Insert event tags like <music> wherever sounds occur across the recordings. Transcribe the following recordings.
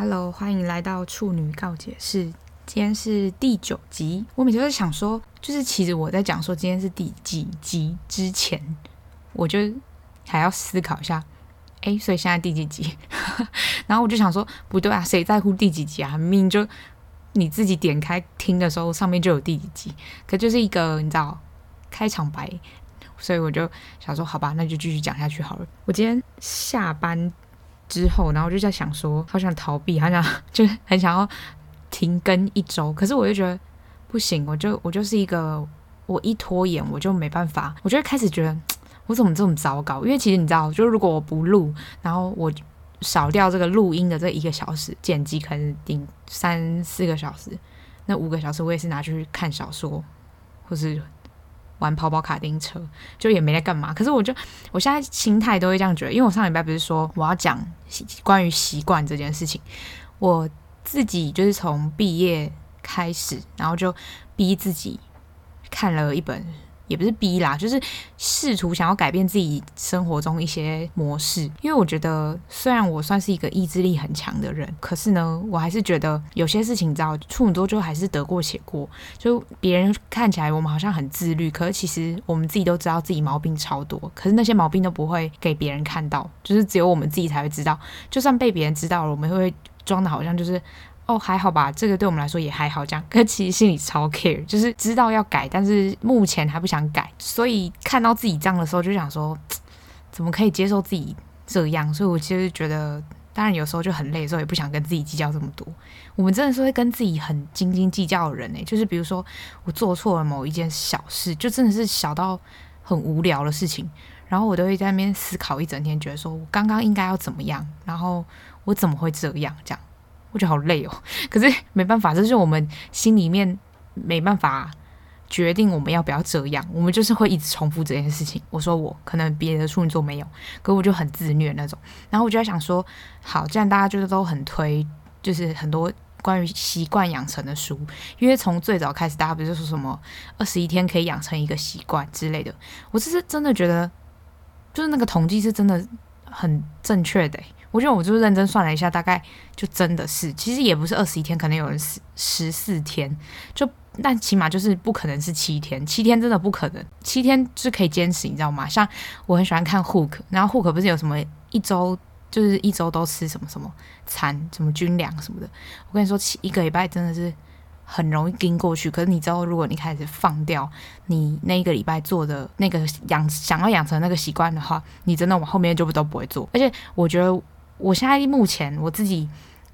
Hello，欢迎来到处女告解室。今天是第九集。我每次在想说，就是其实我在讲说今天是第几集之前，我就还要思考一下。哎，所以现在第几集？<laughs> 然后我就想说，不对啊，谁在乎第几集啊？明明就你自己点开听的时候，上面就有第几集。可就是一个你知道开场白，所以我就想说，好吧，那就继续讲下去好了。我今天下班之后，然后就在想说，好想逃避，好想 <laughs> 就很想要停更一周。可是我就觉得不行，我就我就是一个，我一拖延我就没办法，我就开始觉得。我怎么这么糟糕？因为其实你知道，就如果我不录，然后我少掉这个录音的这一个小时，剪辑可能顶三四个小时，那五个小时我也是拿去看小说，或是玩跑跑卡丁车，就也没在干嘛。可是我就我现在心态都会这样觉得，因为我上礼拜不是说我要讲关于习惯这件事情，我自己就是从毕业开始，然后就逼自己看了一本。也不是逼啦，就是试图想要改变自己生活中一些模式。因为我觉得，虽然我算是一个意志力很强的人，可是呢，我还是觉得有些事情，你知道，处女座就还是得过且过。就别人看起来我们好像很自律，可是其实我们自己都知道自己毛病超多。可是那些毛病都不会给别人看到，就是只有我们自己才会知道。就算被别人知道了，我们会装的好像就是。哦，还好吧，这个对我们来说也还好。这样，<laughs> 可其实心里超 care，就是知道要改，但是目前还不想改。所以看到自己这样的时候，就想说，<tsk> 怎么可以接受自己这样？所以我其实觉得，当然有时候就很累的时候，也不想跟自己计较这么多。我们真的是会跟自己很斤斤计较的人诶，就是比如说我做错了某一件小事，就真的是小到很无聊的事情，然后我都会在那边思考一整天，觉得说我刚刚应该要怎么样，然后我怎么会这样这样。我觉得好累哦，<laughs> 可是没办法，这是我们心里面没办法决定我们要不要这样，我们就是会一直重复这件事情。我说我可能别的处女座没有，可我就很自虐那种。然后我就在想说，好，既然大家就是都很推，就是很多关于习惯养成的书，因为从最早开始，大家不是说什么二十一天可以养成一个习惯之类的，我其实真的觉得，就是那个统计是真的很正确的。我觉得我就是认真算了一下，大概就真的是，其实也不是二十一天，可能有人十十四天，就但起码就是不可能是七天，七天真的不可能，七天是可以坚持，你知道吗？像我很喜欢看 Hook，然后 Hook 不是有什么一周就是一周都吃什么什么餐，什么军粮什么的，我跟你说，七一个礼拜真的是。很容易跟过去，可是你知道，如果你开始放掉你那一个礼拜做的那个养想要养成那个习惯的话，你真的往后面就不都不会做。而且我觉得，我现在目前我自己。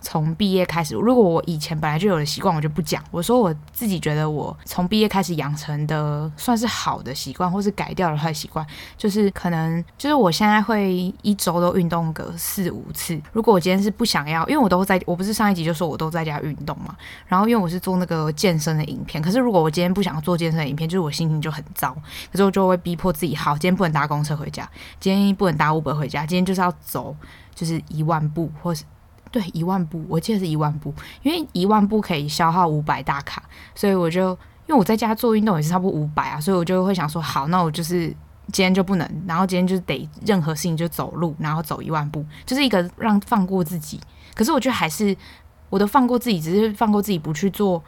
从毕业开始，如果我以前本来就有的习惯，我就不讲。我说我自己觉得，我从毕业开始养成的算是好的习惯，或是改掉的坏习惯，就是可能就是我现在会一周都运动个四五次。如果我今天是不想要，因为我都在，我不是上一集就说我都在家运动嘛。然后因为我是做那个健身的影片，可是如果我今天不想要做健身的影片，就是我心情就很糟。可是我就会逼迫自己，好，今天不能搭公车回家，今天不能搭 Uber 回家，今天就是要走，就是一万步，或是。对，一万步，我记得是一万步，因为一万步可以消耗五百大卡，所以我就因为我在家做运动也是差不多五百啊，所以我就会想说，好，那我就是今天就不能，然后今天就得任何事情就走路，然后走一万步，就是一个让放过自己。可是我觉得还是我都放过自己，只是放过自己不去做，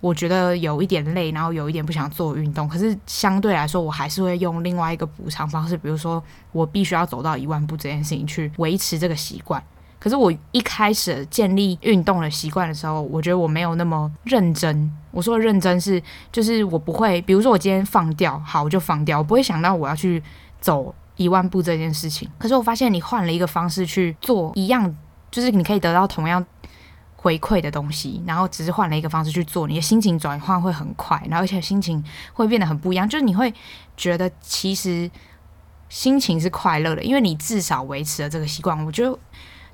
我觉得有一点累，然后有一点不想做运动。可是相对来说，我还是会用另外一个补偿方式，比如说我必须要走到一万步这件事情去维持这个习惯。可是我一开始建立运动的习惯的时候，我觉得我没有那么认真。我说的认真是，就是我不会，比如说我今天放掉，好，我就放掉，我不会想到我要去走一万步这件事情。可是我发现你换了一个方式去做一样，就是你可以得到同样回馈的东西，然后只是换了一个方式去做，你的心情转换会很快，然后而且心情会变得很不一样，就是你会觉得其实心情是快乐的，因为你至少维持了这个习惯。我觉得。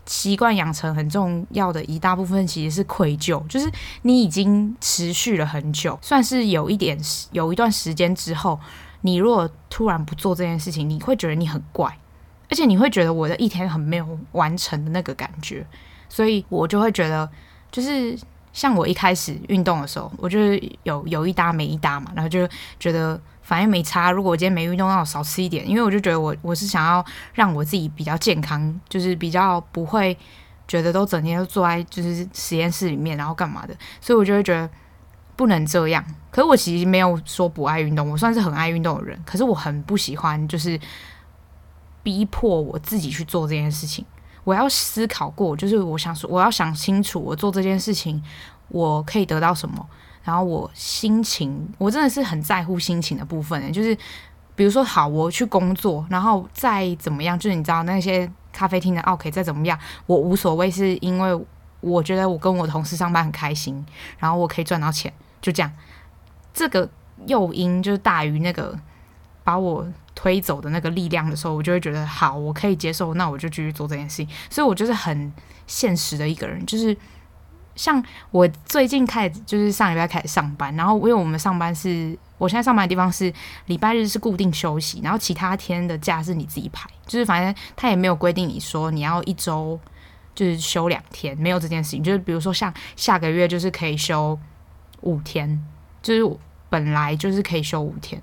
习惯养成很重要的一大部分其实是愧疚，就是你已经持续了很久，算是有一点有一段时间之后，你如果突然不做这件事情，你会觉得你很怪，而且你会觉得我的一天很没有完成的那个感觉，所以我就会觉得，就是像我一开始运动的时候，我就是有有一搭没一搭嘛，然后就觉得。反正没差。如果我今天没运动，那我少吃一点，因为我就觉得我我是想要让我自己比较健康，就是比较不会觉得都整天都坐在就是实验室里面，然后干嘛的，所以我就会觉得不能这样。可是我其实没有说不爱运动，我算是很爱运动的人。可是我很不喜欢就是逼迫我自己去做这件事情。我要思考过，就是我想说，我要想清楚，我做这件事情我可以得到什么。然后我心情，我真的是很在乎心情的部分。就是比如说，好，我去工作，然后再怎么样，就是你知道那些。咖啡厅的奥客再怎么样，我无所谓，是因为我觉得我跟我同事上班很开心，然后我可以赚到钱，就这样。这个诱因就是大于那个把我推走的那个力量的时候，我就会觉得好，我可以接受，那我就继续做这件事情。所以我就是很现实的一个人，就是。像我最近开始，就是上礼拜开始上班，然后因为我们上班是，我现在上班的地方是礼拜日是固定休息，然后其他天的假是你自己排，就是反正他也没有规定你说你要一周就是休两天，没有这件事情。就是比如说像下个月就是可以休五天，就是本来就是可以休五天，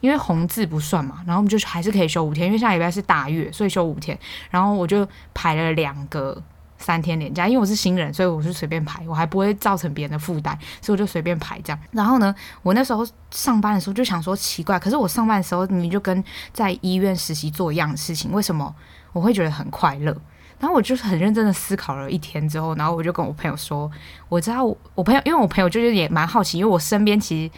因为红字不算嘛，然后我们就还是可以休五天，因为下礼拜是大月，所以休五天，然后我就排了两个。三天连假，因为我是新人，所以我就随便排，我还不会造成别人的负担，所以我就随便排这样。然后呢，我那时候上班的时候就想说奇怪，可是我上班的时候你就跟在医院实习做一样的事情，为什么我会觉得很快乐？然后我就是很认真的思考了一天之后，然后我就跟我朋友说，我知道，我朋友，因为我朋友就是也蛮好奇，因为我身边其实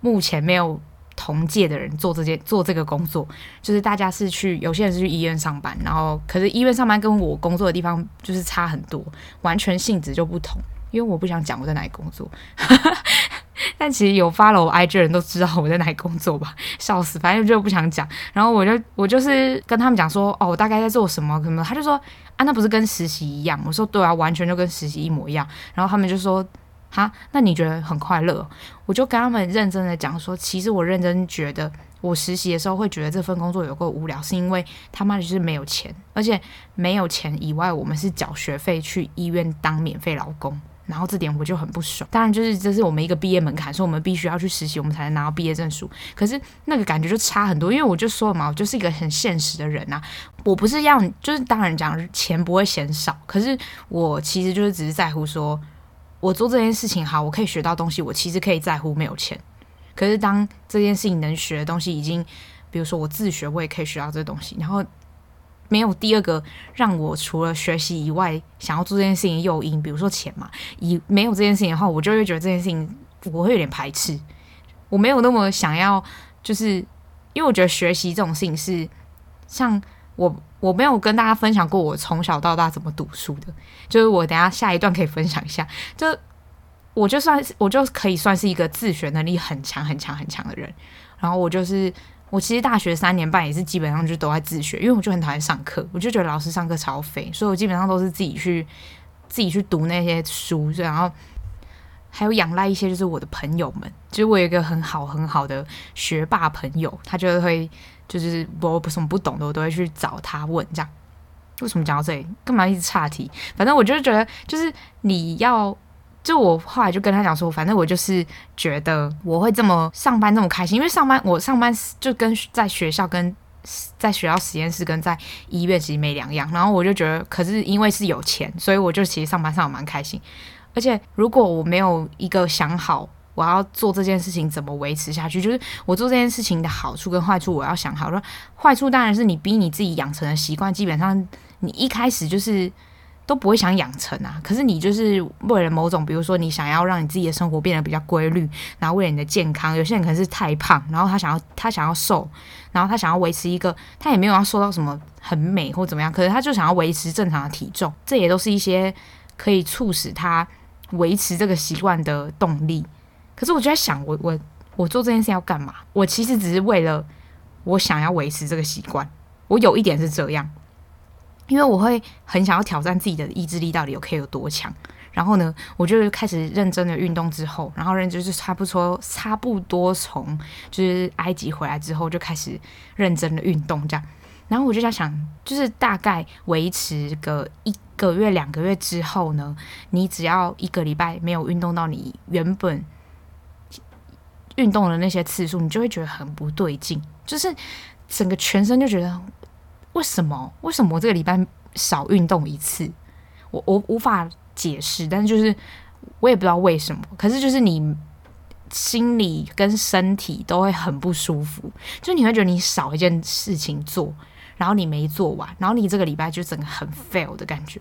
目前没有。同届的人做这件做这个工作，就是大家是去，有些人是去医院上班，然后可是医院上班跟我工作的地方就是差很多，完全性质就不同。因为我不想讲我在哪里工作，<laughs> 但其实有 follow IG 的人都知道我在哪里工作吧，笑死，反正就不想讲。然后我就我就是跟他们讲说，哦，我大概在做什么什么，他就说啊，那不是跟实习一样？我说对啊，完全就跟实习一模一样。然后他们就说。哈，那你觉得很快乐？我就跟他们认真的讲说，其实我认真觉得，我实习的时候会觉得这份工作有够无聊，是因为他妈就是没有钱，而且没有钱以外，我们是缴学费去医院当免费劳工，然后这点我就很不爽。当然，就是这是我们一个毕业门槛，所以我们必须要去实习，我们才能拿到毕业证书。可是那个感觉就差很多，因为我就说了嘛，我就是一个很现实的人呐、啊，我不是要就是当然讲钱不会嫌少，可是我其实就是只是在乎说。我做这件事情好，我可以学到东西，我其实可以在乎没有钱。可是当这件事情能学的东西已经，比如说我自学，我也可以学到这东西。然后没有第二个让我除了学习以外想要做这件事情的诱因，比如说钱嘛。以没有这件事情的话，我就会觉得这件事情我会有点排斥。我没有那么想要，就是因为我觉得学习这种事情是像。我我没有跟大家分享过我从小到大怎么读书的，就是我等下下一段可以分享一下。就我就算是我就可以算是一个自学能力很强很强很强的人。然后我就是我其实大学三年半也是基本上就都在自学，因为我就很讨厌上课，我就觉得老师上课超废，所以我基本上都是自己去自己去读那些书，然后还有仰赖一些就是我的朋友们，就是我有一个很好很好的学霸朋友，他就会。就是我不什么不懂的，我都会去找他问。这样为什么讲到这里？干嘛一直岔题？反正我就是觉得，就是你要，就我后来就跟他讲说，反正我就是觉得我会这么上班这么开心，因为上班我上班就跟在学校跟在学校实验室跟在医院其实没两样。然后我就觉得，可是因为是有钱，所以我就其实上班上蛮开心。而且如果我没有一个想好。我要做这件事情怎么维持下去？就是我做这件事情的好处跟坏处，我要想好。说坏处当然是你逼你自己养成的习惯，基本上你一开始就是都不会想养成啊。可是你就是为了某种，比如说你想要让你自己的生活变得比较规律，然后为了你的健康，有些人可能是太胖，然后他想要他想要瘦，然后他想要维持一个，他也没有要瘦到什么很美或怎么样，可是他就想要维持正常的体重，这也都是一些可以促使他维持这个习惯的动力。可是我就在想，我我我做这件事要干嘛？我其实只是为了我想要维持这个习惯。我有一点是这样，因为我会很想要挑战自己的意志力到底有可以有多强。然后呢，我就开始认真的运动之后，然后认就是差不多差不多从就是埃及回来之后就开始认真的运动这样。然后我就在想，就是大概维持个一个月两个月之后呢，你只要一个礼拜没有运动到你原本。运动的那些次数，你就会觉得很不对劲，就是整个全身就觉得为什么？为什么我这个礼拜少运动一次。我我无法解释，但是就是我也不知道为什么，可是就是你心理跟身体都会很不舒服，就你会觉得你少一件事情做，然后你没做完，然后你这个礼拜就整个很 fail 的感觉，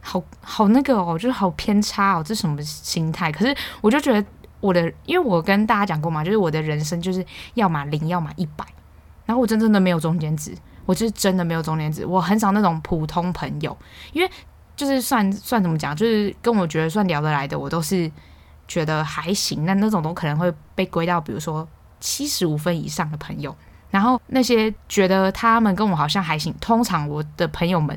好好那个哦，就是好偏差哦，这什么心态？可是我就觉得我的，因为我跟大家讲过嘛，就是我的人生就是要么零，要么一百，然后我真正的没有中间值，我就是真的没有中间值，我很少那种普通朋友，因为。就是算算怎么讲，就是跟我觉得算聊得来的，我都是觉得还行。那那种都可能会被归到，比如说七十五分以上的朋友。然后那些觉得他们跟我好像还行，通常我的朋友们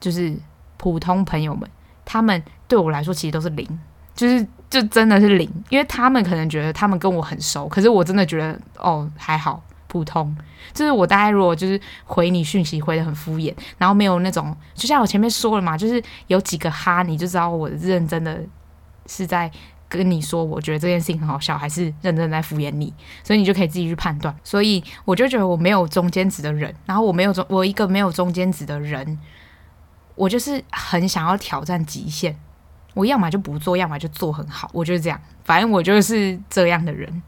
就是普通朋友们，他们对我来说其实都是零，就是就真的是零。因为他们可能觉得他们跟我很熟，可是我真的觉得哦还好。普通，就是我大概如果就是回你讯息回得很敷衍，然后没有那种，就像我前面说了嘛，就是有几个哈，你就知道我认真的是在跟你说，我觉得这件事情很好笑，还是认真在敷衍你，所以你就可以自己去判断。所以我就觉得我没有中间值的人，然后我没有中，我一个没有中间值的人，我就是很想要挑战极限，我要么就不做，要么就做很好，我就是这样，反正我就是这样的人。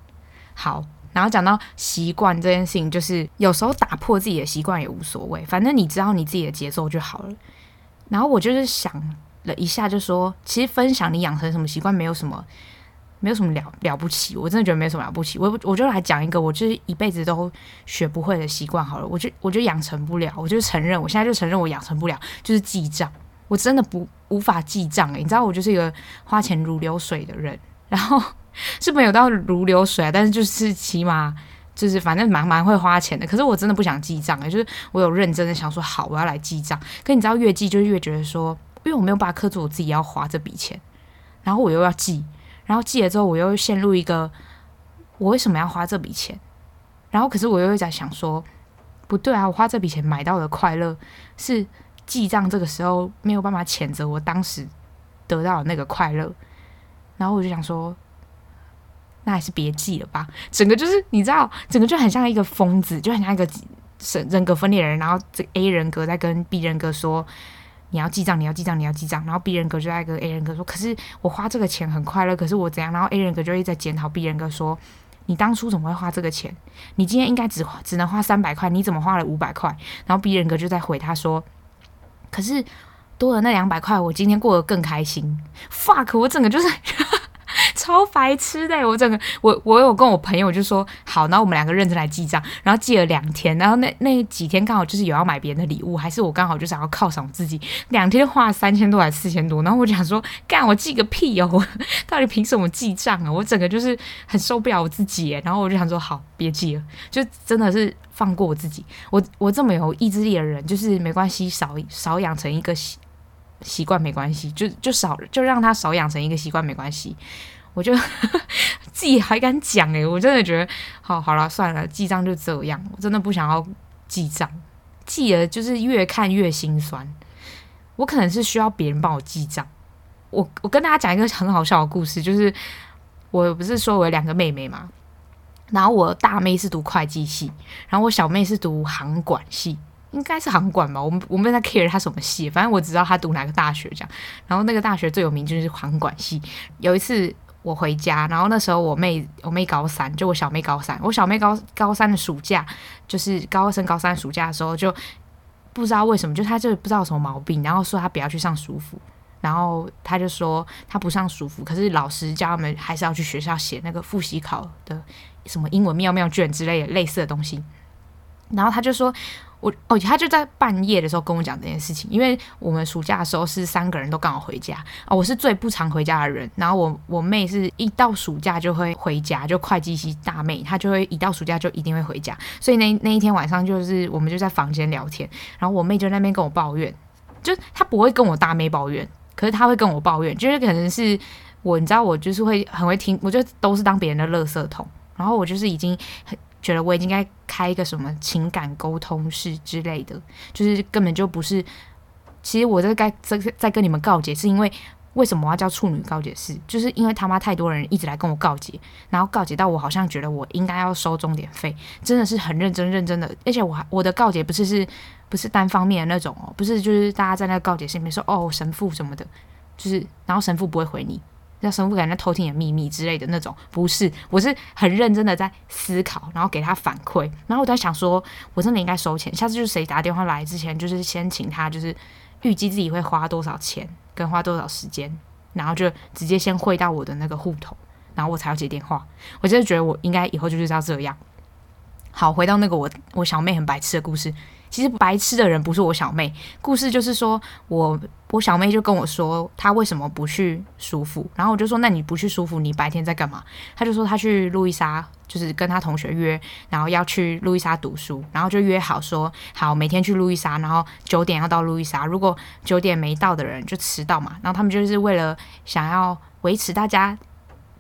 好。然后讲到习惯这件事情，就是有时候打破自己的习惯也无所谓，反正你知道你自己的节奏就好了。然后我就是想了一下，就说其实分享你养成什么习惯没有什么，没有什么了了不起，我真的觉得没什么了不起。我我就来讲一个我就是一辈子都学不会的习惯好了，我就我就养成不了，我就承认，我现在就承认我养成不了，就是记账，我真的不无法记账诶，你知道我就是一个花钱如流水的人，然后。是没有到如流水啊，但是就是起码就是反正蛮蛮会花钱的。可是我真的不想记账哎，就是我有认真的想说好，我要来记账。可你知道越记就越觉得说，因为我没有办法克制我自己要花这笔钱，然后我又要记，然后记了之后我又陷入一个我为什么要花这笔钱？然后可是我又在想说，不对啊，我花这笔钱买到的快乐是记账这个时候没有办法谴责我当时得到的那个快乐。然后我就想说。那还是别记了吧。整个就是你知道，整个就很像一个疯子，就很像一个神人格分裂的人。然后这 A 人格在跟 B 人格说：“你要记账，你要记账，你要记账。”然后 B 人格就在跟 A 人格说：“可是我花这个钱很快乐，可是我怎样？”然后 A 人格就一直在检讨 B 人格说：“你当初怎么会花这个钱？你今天应该只只能花三百块，你怎么花了五百块？”然后 B 人格就在回他说：“可是多了那两百块，我今天过得更开心。”fuck，我整个就是。超白痴的，我整个我我有跟我朋友就说好，然后我们两个认真来记账，然后记了两天，然后那那几天刚好就是有要买别人的礼物，还是我刚好就想要犒赏我自己，两天花了三千多还是四千多，然后我就想说干我记个屁哦，我 <laughs> 到底凭什么记账啊？我整个就是很受不了我自己，然后我就想说好，别记了，就真的是放过我自己，我我这么有意志力的人，就是没关系，少少养成一个习惯没关系，就就少就让他少养成一个习惯没关系。我就 <laughs> 自己还敢讲诶、我真的觉得好好了，算了，记账就这样。我真的不想要记账，记了就是越看越心酸。我可能是需要别人帮我记账。我我跟大家讲一个很好笑的故事，就是我不是说我有两个妹妹嘛，然后我大妹是读会计系，然后我小妹是读航管系。应该是航管吧，我们我没在 care 他什么系，反正我只知道他读哪个大学这样。然后那个大学最有名就是航管系。有一次我回家，然后那时候我妹我妹高三，就我小妹高三，我小妹高高三的暑假，就是高二升高三暑假的时候，就不知道为什么，就她就不知道什么毛病，然后说她不要去上暑辅，然后她就说她不上暑辅，可是老师叫他们还是要去学校写那个复习考的什么英文妙妙卷之类的类似的东西，然后她就说。我哦，他就在半夜的时候跟我讲这件事情，因为我们暑假的时候是三个人都刚好回家哦，我是最不常回家的人，然后我我妹是一到暑假就会回家，就会计系大妹，她就会一到暑假就一定会回家，所以那那一天晚上就是我们就在房间聊天，然后我妹就在那边跟我抱怨，就她不会跟我大妹抱怨，可是她会跟我抱怨，就是可能是我你知道我就是会很会听，我就都是当别人的垃圾桶，然后我就是已经很。觉得我已经该开一个什么情感沟通室之类的，就是根本就不是。其实我在该在在跟你们告解，是因为为什么我要叫处女告解室？就是因为他妈太多人一直来跟我告解，然后告解到我好像觉得我应该要收钟点费，真的是很认真认真的。而且我还我的告解不是是不是单方面的那种哦，不是就是大家在那个告解信里面说哦神父什么的，就是然后神父不会回你，让神父感觉偷听你的秘密之类的那种，不是，我是很认真的在思考，然后给他反馈，然后我在想说，我真的应该收钱，下次就是谁打电话来之前，就是先请他就是预计自己会花多少钱。跟花多少时间，然后就直接先汇到我的那个户头，然后我才要接电话。我真的觉得我应该以后就是要这样。好，回到那个我我小妹很白痴的故事。其实白痴的人不是我小妹，故事就是说我我小妹就跟我说她为什么不去舒服，然后我就说那你不去舒服，你白天在干嘛？她就说她去路易莎，就是跟她同学约，然后要去路易莎读书，然后就约好说好每天去路易莎，然后九点要到路易莎，如果九点没到的人就迟到嘛，然后他们就是为了想要维持大家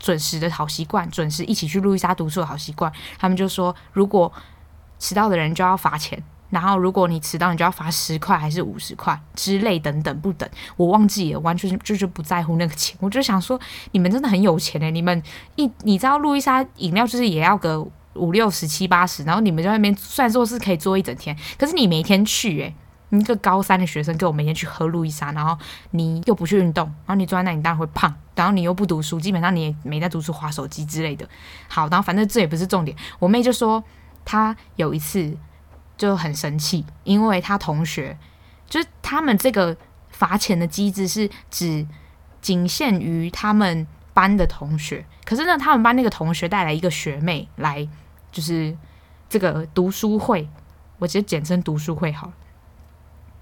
准时的好习惯，准时一起去路易莎读书的好习惯，他们就说如果迟到的人就要罚钱。然后，如果你迟到，你就要罚十块还是五十块之类等等不等，我忘记了，完全就是不在乎那个钱。我就想说，你们真的很有钱诶，你们一你知道路易莎饮料就是也要个五六十七八十，然后你们在那边算作是可以坐一整天，可是你每天去诶，你一个高三的学生，跟我每天去喝路易莎，然后你又不去运动，然后你坐在那里当然会胖，然后你又不读书，基本上你也没在读书，划手机之类的。好，然后反正这也不是重点，我妹就说她有一次。就很生气，因为他同学就是他们这个罚钱的机制是只仅限于他们班的同学，可是呢，他们班那个同学带来一个学妹来，就是这个读书会，我直接简称读书会好了。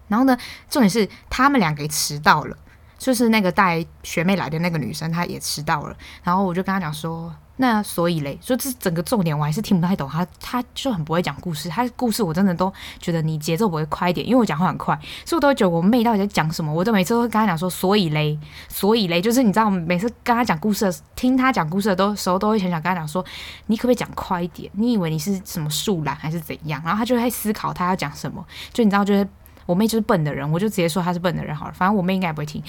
然后呢，重点是他们两个迟到了，就是那个带学妹来的那个女生，她也迟到了。然后我就跟她讲说。那所以嘞，说这整个重点我还是听不太懂。他他就很不会讲故事，他故事我真的都觉得你节奏不会快一点，因为我讲话很快，所以我都觉得我妹到底在讲什么。我都每次都会跟他讲说，所以嘞，所以嘞，就是你知道，每次跟他讲故事的，听他讲故事的都时候都会很想跟他讲说，你可不可以讲快一点？你以为你是什么树懒还是怎样？然后他就会思考他要讲什么。就你知道，就是我妹就是笨的人，我就直接说她是笨的人好了。反正我妹应该也不会听。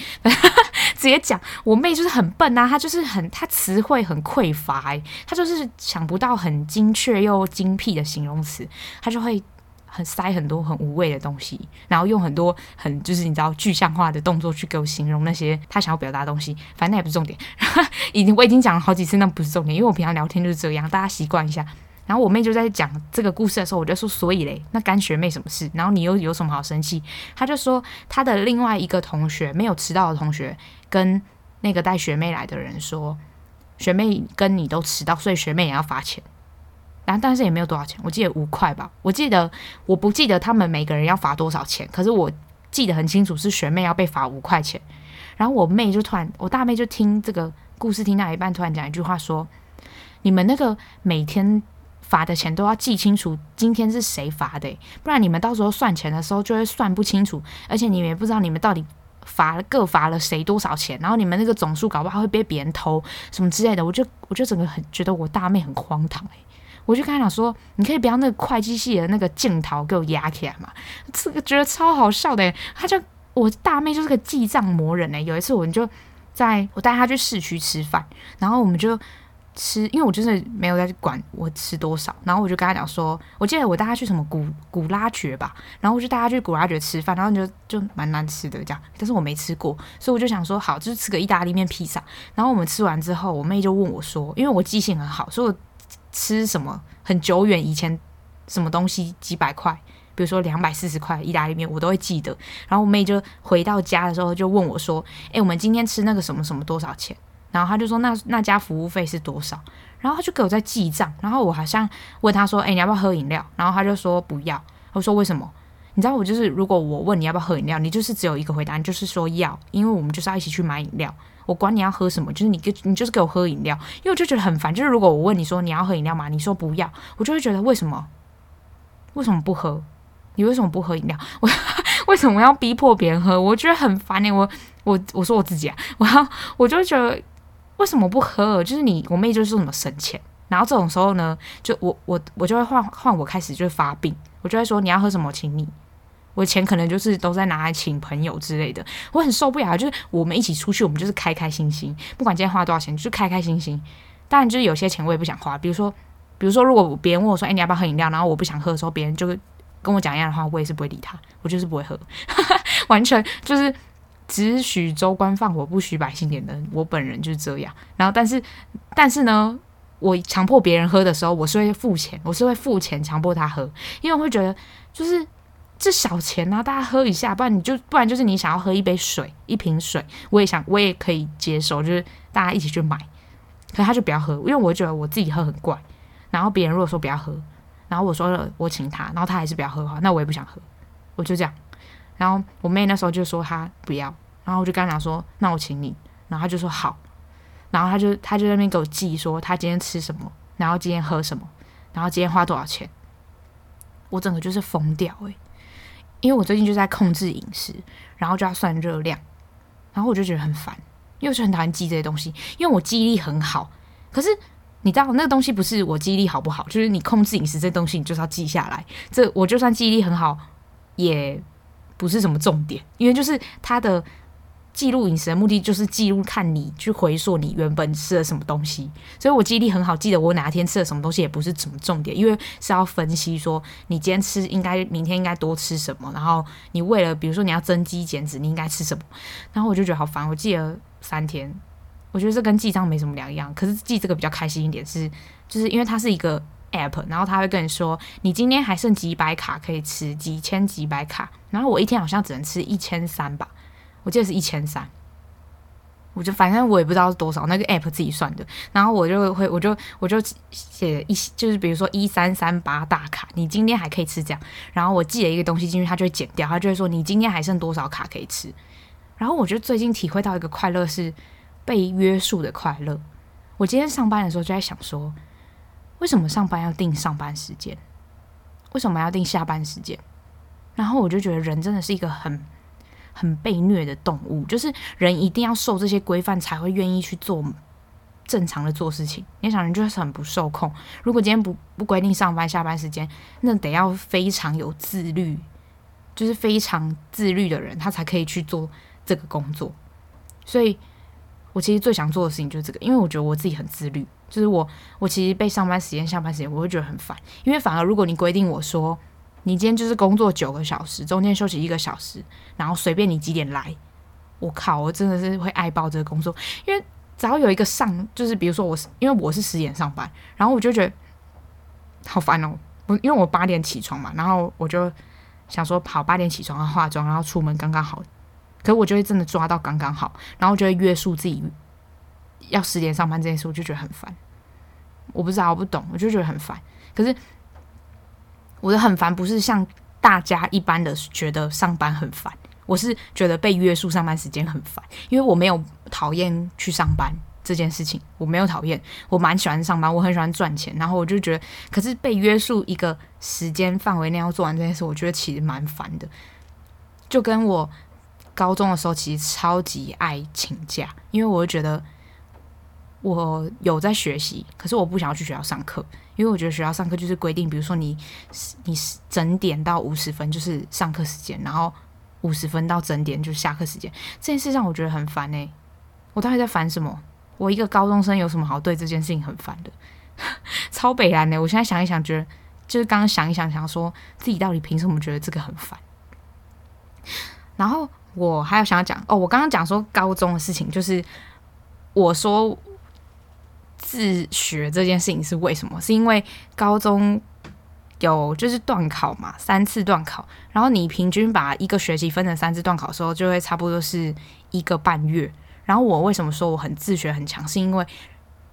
直接讲，我妹就是很笨啊，她就是很，她词汇很匮乏，欸，她就是想不到很精确又精辟的形容词，她就会很塞很多很无谓的东西，然后用很多很就是你知道具象化的动作去给我形容那些她想要表达的东西，反正那也不是重点。<laughs> 已经我已经讲了好几次，那不是重点，因为我平常聊天就是这样，大家习惯一下。然后我妹就在讲这个故事的时候，我就说：“所以嘞，那干学妹什么事？然后你又有什么好生气？”她就说：“她的另外一个同学没有迟到的同学，跟那个带学妹来的人说，学妹跟你都迟到，所以学妹也要罚钱。然后但是也没有多少钱，我记得五块吧。我记得我不记得他们每个人要罚多少钱，可是我记得很清楚是学妹要被罚五块钱。然后我妹就突然，我大妹就听这个故事听到一半，突然讲一句话说：你们那个每天。”罚的钱都要记清楚，今天是谁罚的，不然你们到时候算钱的时候就会算不清楚，而且你们也不知道你们到底罚各罚了谁多少钱，然后你们那个总数搞不好会被别人偷什么之类的，我就我就整个很觉得我大妹很荒唐诶，我就跟她讲说，你可以不要那个会计系的那个镜头给我压起来嘛，这个觉得超好笑的，她就我大妹就是个记账魔人诶，有一次我们就在我带她去市区吃饭，然后我们就。吃，因为我就是没有在管我吃多少，然后我就跟他讲说，我记得我带他去什么古古拉爵吧，然后我就带他去古拉爵吃饭，然后就就蛮难吃的这样，但是我没吃过，所以我就想说好，就是吃个意大利面披萨。然后我们吃完之后，我妹就问我说，因为我记性很好，所以我吃什么很久远以前什么东西几百块，比如说两百四十块意大利面，我都会记得。然后我妹就回到家的时候就问我说，诶，我们今天吃那个什么什么多少钱？然后他就说那那家服务费是多少？然后他就给我在记账。然后我好像问他说：“哎，你要不要喝饮料？”然后他就说不要。我说为什么？你知道我就是如果我问你要不要喝饮料，你就是只有一个回答，你就是说要，因为我们就是要一起去买饮料。我管你要喝什么，就是你给你就是给我喝饮料。因为我就觉得很烦，就是如果我问你说你要喝饮料吗？你说不要，我就会觉得为什么？为什么不喝？你为什么不喝饮料？我 <laughs> 为什么要逼迫别人喝？我觉得很烦欸。我我我说我自己啊，我要我就觉得。为什么不喝？就是你，我妹就是说什么省钱，然后这种时候呢，就我我我就会换换我开始就会发病，我就会说你要喝什么，请你，我的钱可能就是都在拿来请朋友之类的，我很受不了。就是我们一起出去，我们就是开开心心，不管今天花多少钱，就开开心心。当然，就是有些钱我也不想花，比如说，比如说，如果别人问我说：“哎，你要不要喝饮料？”然后我不想喝的时候，别人就跟我讲一样的话，我也是不会理他，我就是不会喝，<laughs> 完全就是只许州官放火，不许百姓点灯。我本人就是这样。然后，但是，但是呢，我强迫别人喝的时候，我是会付钱，我是会付钱强迫他喝，因为我会觉得就是。这小钱啊，大家喝一下，不然你就不然就是你想要喝一杯水，一瓶水，我也想，我也可以接受，就是大家一起去买，可是他就不要喝，因为我觉得我自己喝很怪。然后别人如果说不要喝，然后我说了我请他，然后他还是不要喝的话，那我也不想喝，我就这样。然后我妹那时候就说她不要，然后我就跟她讲说，那我请你，然后她就说好，然后她就她就在那边给我记说她今天吃什么，然后今天喝什么，然后今天花多少钱，我整个就是疯掉诶、因为我最近就在控制饮食，然后就要算热量，然后我就觉得很烦，因为我就很讨厌记这些东西。因为我记忆力很好，可是你知道那个东西不是我记忆力好不好，就是你控制饮食这东西，你就是要记下来。这我就算记忆力很好，也不是什么重点，因为就是它的。记录饮食的目的就是记录，看你去回溯你原本吃了什么东西。所以我记忆力很好，记得我哪天吃了什么东西也不是什么重点，因为是要分析说你今天吃应该明天应该多吃什么，然后你为了比如说你要增肌减脂，你应该吃什么。然后我就觉得好烦，我记了三天，我觉得这跟记账没什么两样。可是记这个比较开心一点是，是就是因为它是一个 app，然后他会跟你说你今天还剩几百卡可以吃，几千几百卡，然后我一天好像只能吃一千三吧。我记得是一千三，我就反正我也不知道是多少，那个 app 自己算的。然后我就会，我就我就写一，就是比如说一三三八大卡，你今天还可以吃这样。然后我寄了一个东西进去，它就会减掉，它就会说你今天还剩多少卡可以吃。然后我觉得最近体会到一个快乐是被约束的快乐。我今天上班的时候就在想说，为什么上班要定上班时间？为什么要定下班时间？然后我就觉得人真的是一个很。很被虐的动物，就是人一定要受这些规范才会愿意去做正常的做事情。你想，人就是很不受控。如果今天不不规定上班下班时间，那得要非常有自律，就是非常自律的人，他才可以去做这个工作。所以，我其实最想做的事情就是这个，因为我觉得我自己很自律。就是我，我其实被上班时间、下班时间，我会觉得很烦。因为反而如果你规定我说。你今天就是工作九个小时，中间休息一个小时，然后随便你几点来。我靠，我真的是会爱爆这个工作，因为只要有一个上，就是比如说我是，因为我是十点上班，然后我就觉得好烦哦。我因为我八点起床嘛，然后我就想说跑八点起床，然后化妆，然后出门刚刚好。可是我就会真的抓到刚刚好，然后就会约束自己要十点上班这件事，我就觉得很烦。我不知道，我不懂，我就觉得很烦。可是。我的很烦，不是像大家一般的觉得上班很烦，我是觉得被约束上班时间很烦，因为我没有讨厌去上班这件事情，我没有讨厌，我蛮喜欢上班，我很喜欢赚钱，然后我就觉得，可是被约束一个时间范围内要做完这件事，我觉得其实蛮烦的，就跟我高中的时候其实超级爱请假，因为我就觉得。我有在学习，可是我不想要去学校上课，因为我觉得学校上课就是规定，比如说你你整点到五十分就是上课时间，然后五十分到整点就是下课时间，这件事让我觉得很烦呢、欸。我到底在烦什么？我一个高中生有什么好对这件事情很烦的？超北烂的！我现在想一想，觉得就是刚刚想一想，想说自己到底凭什么觉得这个很烦？然后我还有想要讲哦，我刚刚讲说高中的事情，就是我说。自学这件事情是为什么？是因为高中有就是段考嘛，三次段考，然后你平均把一个学期分成三次段考的时候，就会差不多是一个半月。然后我为什么说我很自学很强？是因为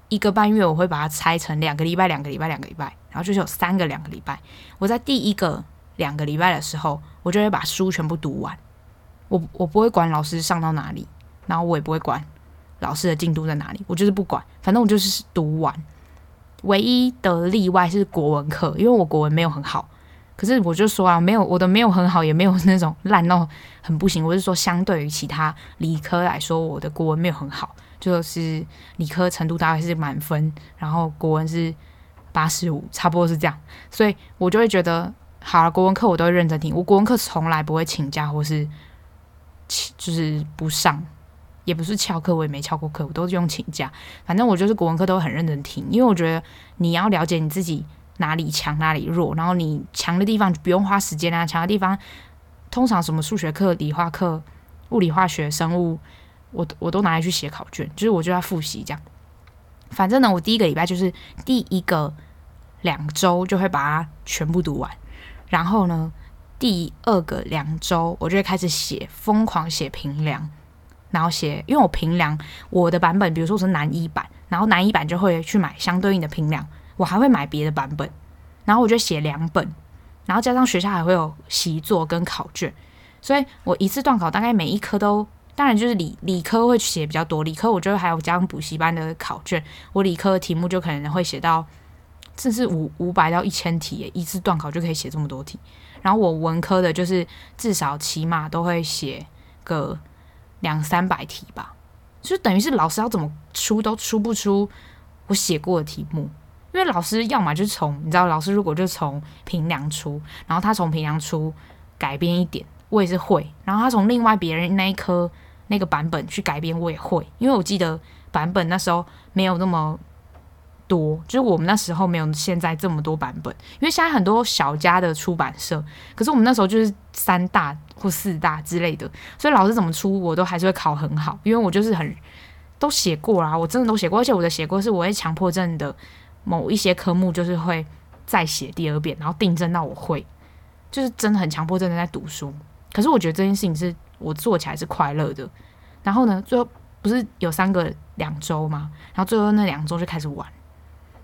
一个半月我会把它拆成两个礼拜、两个礼拜、两个礼拜，然后就是有三个两个礼拜。我在第一个两个礼拜的时候，我就会把书全部读完。我我不会管老师上到哪里，然后我也不会管。老师的进度在哪里？我就是不管，反正我就是读完。唯一的例外是国文课，因为我国文没有很好。可是我就说啊，没有我的没有很好，也没有那种烂到很不行。我是说，相对于其他理科来说，我的国文没有很好，就是理科程度大概是满分，然后国文是八十五，差不多是这样。所以我就会觉得好了，国文课我都会认真听，我国文课从来不会请假或是就是不上，也不是翘课，我也没翘过课，我都是用请假。反正我就是国文课都很认真听，因为我觉得你要了解你自己哪里强哪里弱，然后你强的地方就不用花时间啊，强的地方通常什么数学课、理化课、物理化学、生物，我我都拿来去写考卷，就是我就要复习这样。反正呢，我第一个礼拜就是第一个两周就会把它全部读完，然后呢，第二个两周我就会开始写，疯狂写评量，然后写，因为我平量我的版本，比如说我是南一版，然后南一版就会去买相对应的平量，我还会买别的版本，然后我就写两本，然后加上学校还会有习作跟考卷，所以我一次段考大概每一科都。当然，就是理理科会写比较多，理科我觉得还有加上补习班的考卷，我理科的题目就可能会写到，甚至五五百到一千题，一次段考就可以写这么多题。然后我文科的，就是至少起码都会写个两三百题吧，就等于是老师要怎么出都出不出我写过的题目，因为老师要么就从你知道，老师如果就从平量出，然后他从平量出改编一点，我也是会，然后他从另外别人那一科。那个版本去改编我也会，因为我记得版本那时候没有那么多，就是我们那时候没有现在这么多版本。因为现在很多小家的出版社，可是我们那时候就是三大或四大之类的，所以老师怎么出我都还是会考很好，因为我就是很都写过啦，我真的都写过，而且我的写过是我会强迫症的某一些科目，就是会再写第二遍，然后订正到我会，就是真的很强迫症的在读书。可是我觉得这件事情是。我做起来是快乐的，然后呢，最后不是有三个两周吗？然后最后那两周就开始玩，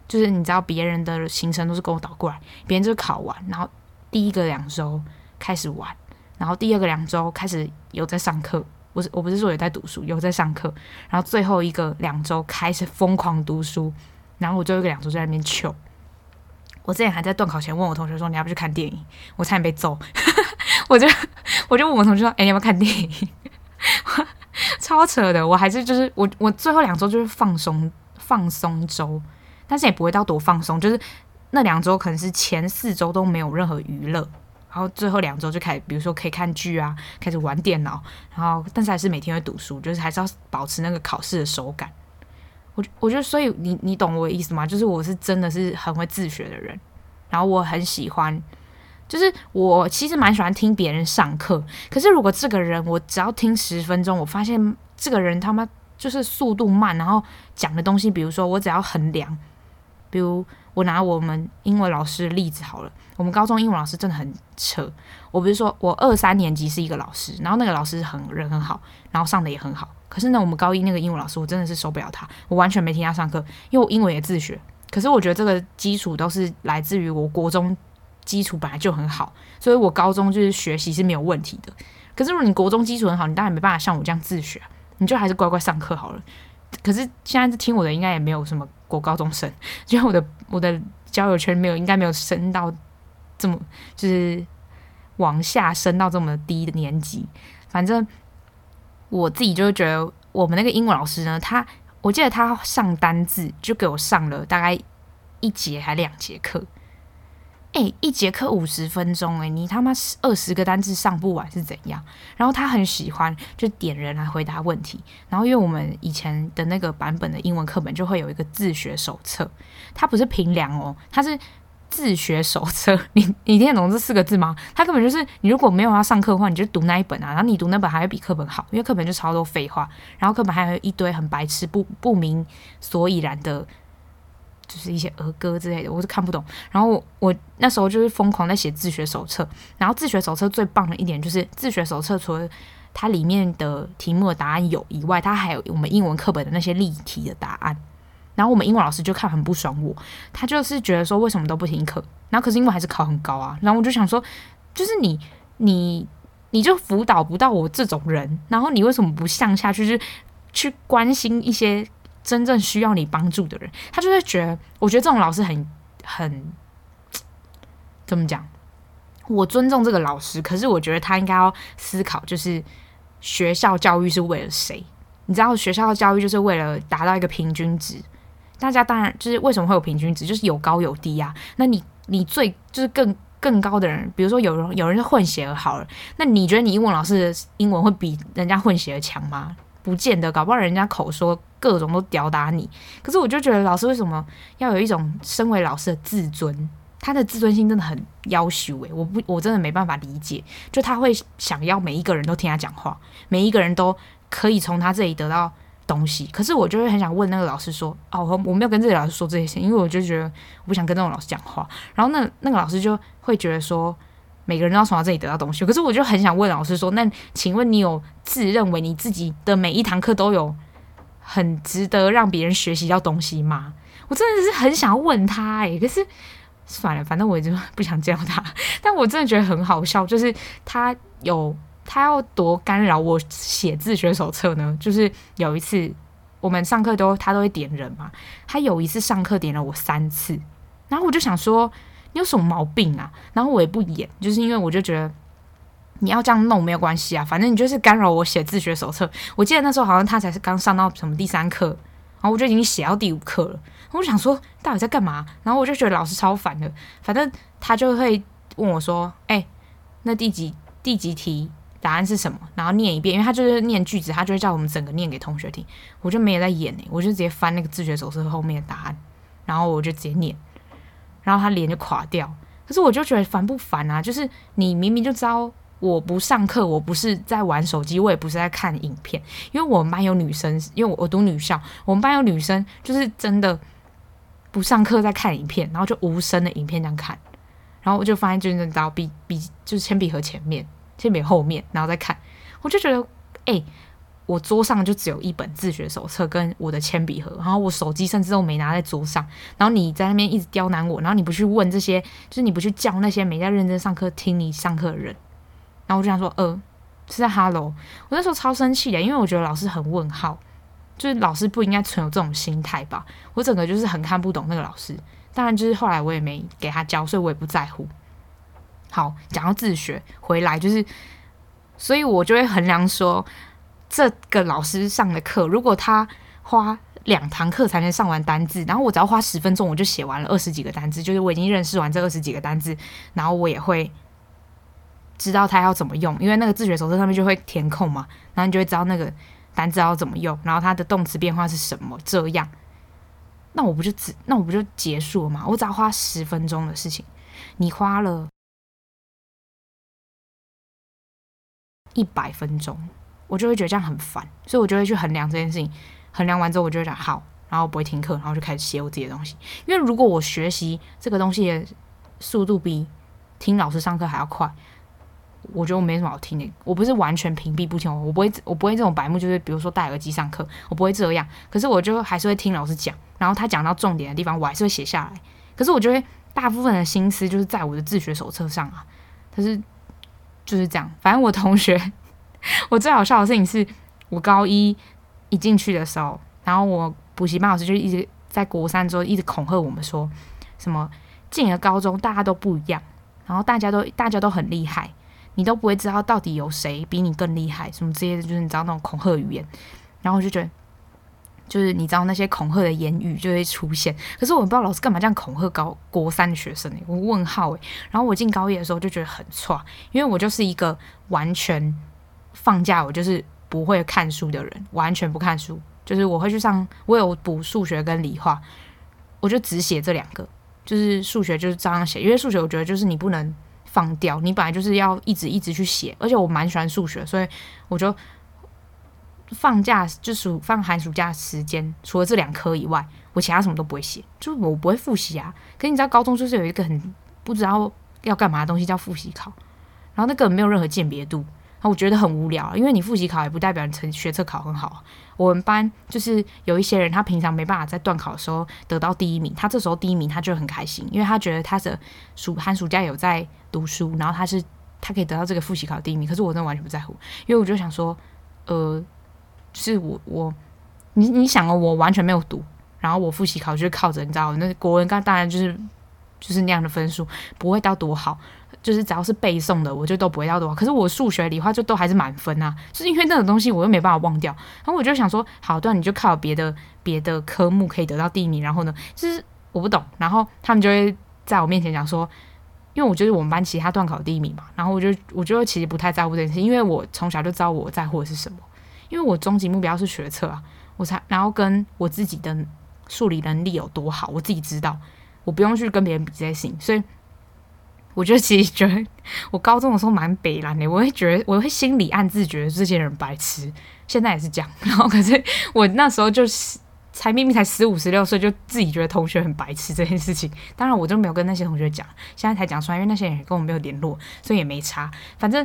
就是你知道别人的行程都是跟我倒过来，别人就是考完，然后第一个两周开始玩，然后第二个两周开始有在上课，不是我不是说有在读书，有在上课，然后最后一个两周开始疯狂读书，然后我最后一个两周在那边糗。我之前还在段考前问我同学说，你要不去看电影，我差点被揍。<laughs> 我就我就问我同学说：“哎、你要不要看电影？” <laughs> 超扯的，我还是就是我我最后两周就是放松放松周，但是也不会到多放松，就是那两周可能是前四周都没有任何娱乐，然后最后两周就开始，比如说可以看剧啊，开始玩电脑，然后但是还是每天会读书，就是还是要保持那个考试的手感。我我觉得，所以你你懂我的意思吗？就是我是真的是很会自学的人，然后我很喜欢。就是我其实蛮喜欢听别人上课，可是如果这个人我只要听十分钟，我发现这个人他妈就是速度慢，然后讲的东西，比如说我只要衡量，比如我拿我们英文老师的例子好了，我们高中英文老师真的很扯。我不是说我二三年级是一个老师，然后那个老师很人很好，然后上的也很好，可是呢，我们高一那个英文老师我真的是受不了他，我完全没听他上课，因为我英文也自学，可是我觉得这个基础都是来自于我国中。基础本来就很好，所以我高中就是学习是没有问题的。可是如果你国中基础很好，你当然没办法像我这样自学，你就还是乖乖上课好了。可是现在听我的应该也没有什么国高中生，<laughs> 因为我的我的交友圈没有，应该没有升到这么就是往下升到这么低的年级。反正我自己就觉得，我们那个英文老师呢，他我记得他上单字就给我上了大概一节还两节课。诶、一节课五十分钟，诶，你他妈二十个单字上不完是怎样？然后他很喜欢就点人来回答问题。然后因为我们以前的那个版本的英文课本就会有一个自学手册，它不是评量哦，它是自学手册。<laughs> 你你听得懂这四个字吗？它根本就是你如果没有要上课的话，你就读那一本啊。然后你读那本还会比课本好，因为课本就超多废话，然后课本还有一堆很白痴不不明所以然的。就是一些儿歌之类的，我是看不懂。然后我，我那时候就是疯狂在写自学手册。然后自学手册最棒的一点就是，自学手册除了它里面的题目的答案有以外，它还有我们英文课本的那些例题的答案。然后我们英文老师就看很不爽我，他就是觉得说为什么都不听课，然后可是英文还是考很高啊。然后我就想说，就是你你你就辅导不到我这种人，然后你为什么不向下去，就是去关心一些？真正需要你帮助的人，他就会觉得，我觉得这种老师很很怎么讲？我尊重这个老师，可是我觉得他应该要思考，就是学校教育是为了谁？你知道，学校的教育就是为了达到一个平均值。大家当然就是为什么会有平均值，就是有高有低啊。那你你最就是更更高的人，比如说有人有人是混血儿好了，那你觉得你英文老师的英文会比人家混血儿强吗？不见得，搞不好人家口说各种都吊打你。可是我就觉得老师为什么要有一种身为老师的自尊？他的自尊心真的很要求诶，我不我真的没办法理解。就他会想要每一个人都听他讲话，每一个人都可以从他这里得到东西。可是我就会很想问那个老师说：“哦，我没有跟这个老师说这些事，因为我就觉得我不想跟那种老师讲话。”然后那那个老师就会觉得说。每个人都要从他这里得到东西，可是我就很想问老师说：“那请问你有自认为你自己的每一堂课都有很值得让别人学习到东西吗？”我真的是很想问他诶，可是算了，反正我就不想教他。<laughs> 但我真的觉得很好笑，就是他有他要多干扰我写自学手册呢？就是有一次我们上课都他都会点人嘛，他有一次上课点了我三次，然后我就想说。你有什么毛病啊？然后我也不演，就是因为我就觉得你要这样弄没有关系啊，反正你就是干扰我写自学手册。我记得那时候好像他才是刚上到什么第三课，然后我就已经写到第五课了。我想说到底在干嘛？然后我就觉得老师超烦的。反正他就会问我说：“哎，那第几第几题答案是什么？”然后念一遍，因为他就是念句子，他就会叫我们整个念给同学听。我就没有在演呢，我就直接翻那个自学手册后面的答案，然后我就直接念。然后他脸就垮掉，可是我就觉得烦不烦啊？就是你明明就知道我不上课，我不是在玩手机，我也不是在看影片，因为我们班有女生，因为我我读女校，我们班有女生就是真的不上课在看影片，然后就无声的影片这样看，然后我就发现就是到笔笔就是铅笔盒前面，铅笔后面，然后再看，我就觉得哎。我桌上就只有一本自学手册跟我的铅笔盒，然后我手机甚至都没拿在桌上。然后你在那边一直刁难我，然后你不去问这些，就是你不去叫那些没在认真上课听你上课的人。然后我就想说，呃，是在哈喽。我那时候超生气的，因为我觉得老师很问号，就是老师不应该存有这种心态吧。我整个就是很看不懂那个老师。当然，就是后来我也没给他教，所以我也不在乎。好，讲到自学回来，就是，所以我就会衡量说。这个老师上的课，如果他花两堂课才能上完单字，然后我只要花十分钟，我就写完了二十几个单字，就是我已经认识完这二十几个单字，然后我也会知道他要怎么用，因为那个自学手册上面就会填空嘛，然后你就会知道那个单字要怎么用，然后它的动词变化是什么，这样，那我不就只，那我不就结束了吗？我只要花十分钟的事情，你花了一百分钟。我就会觉得这样很烦，所以我就会去衡量这件事情。衡量完之后，我就会讲好，然后不会听课，然后就开始写我自己的东西。因为如果我学习这个东西的速度比听老师上课还要快，我觉得我没什么好听的。我不是完全屏蔽不听，我不会，我不会这种白目，就是比如说戴耳机上课，我不会这样。可是我就还是会听老师讲，然后他讲到重点的地方，我还是会写下来。可是我觉得大部分的心思就是在我的自学手册上啊。可是就是这样，反正我同学。<laughs> 我最好笑的事情是，我高一一进去的时候，然后我补习班老师就一直在国三之后一直恐吓我们说，什么进了高中大家都不一样，然后大家都大家都很厉害，你都不会知道到底有谁比你更厉害，什么之类的，就是你知道那种恐吓语言，然后我就觉得，就是你知道那些恐吓的言语就会出现，可是我不知道老师干嘛这样恐吓高国三的学生诶，我问号诶，然后我进高一的时候就觉得很错，因为我就是一个完全。放假我就是不会看书的人，完全不看书。就是我会去上，我有补数学跟理化，我就只写这两个。就是数学就是这样写，因为数学我觉得就是你不能放掉，你本来就是要一直一直去写。而且我蛮喜欢数学，所以我就放假就暑放寒暑假时间，除了这两科以外，我其他什么都不会写，就我不会复习啊。可是你知道高中就是有一个很不知道要干嘛的东西叫复习考，然后那个没有任何鉴别度。我觉得很无聊，因为你复习考也不代表你成学测考很好。我们班就是有一些人，他平常没办法在段考的时候得到第一名，他这时候第一名他就很开心，因为他觉得他的暑寒暑假有在读书，然后他是他可以得到这个复习考第一名。可是我真的完全不在乎，因为我就想说，呃，就是我我你你想哦，我完全没有读，然后我复习考就是靠着你知道，那国文刚当然就是就是那样的分数，不会到多好。就是只要是背诵的，我就都不会要多好。可是我数学、理化就都还是满分啊，是因为那种东西我又没办法忘掉。然后我就想说，好，对，你就靠别的别的科目可以得到第一名。然后呢，就是我不懂。然后他们就会在我面前讲说，因为我觉得我们班其他段考第一名嘛，然后我就我就其实不太在乎这件事，因为我从小就知道我在乎的是什么，因为我终极目标是学测啊，我才然后跟我自己的数理能力有多好，我自己知道，我不用去跟别人比这些事情，所以我就其实觉得我高中的时候蛮北烂的，我会觉得我会心里暗自觉得这些人白痴，现在也是这样，<laughs> 然后可是我那时候就是。才明明才十五十六岁，就自己觉得同学很白痴这件事情。当然，我就没有跟那些同学讲，现在才讲出来，因为那些人跟我没有联络，所以也没差。反正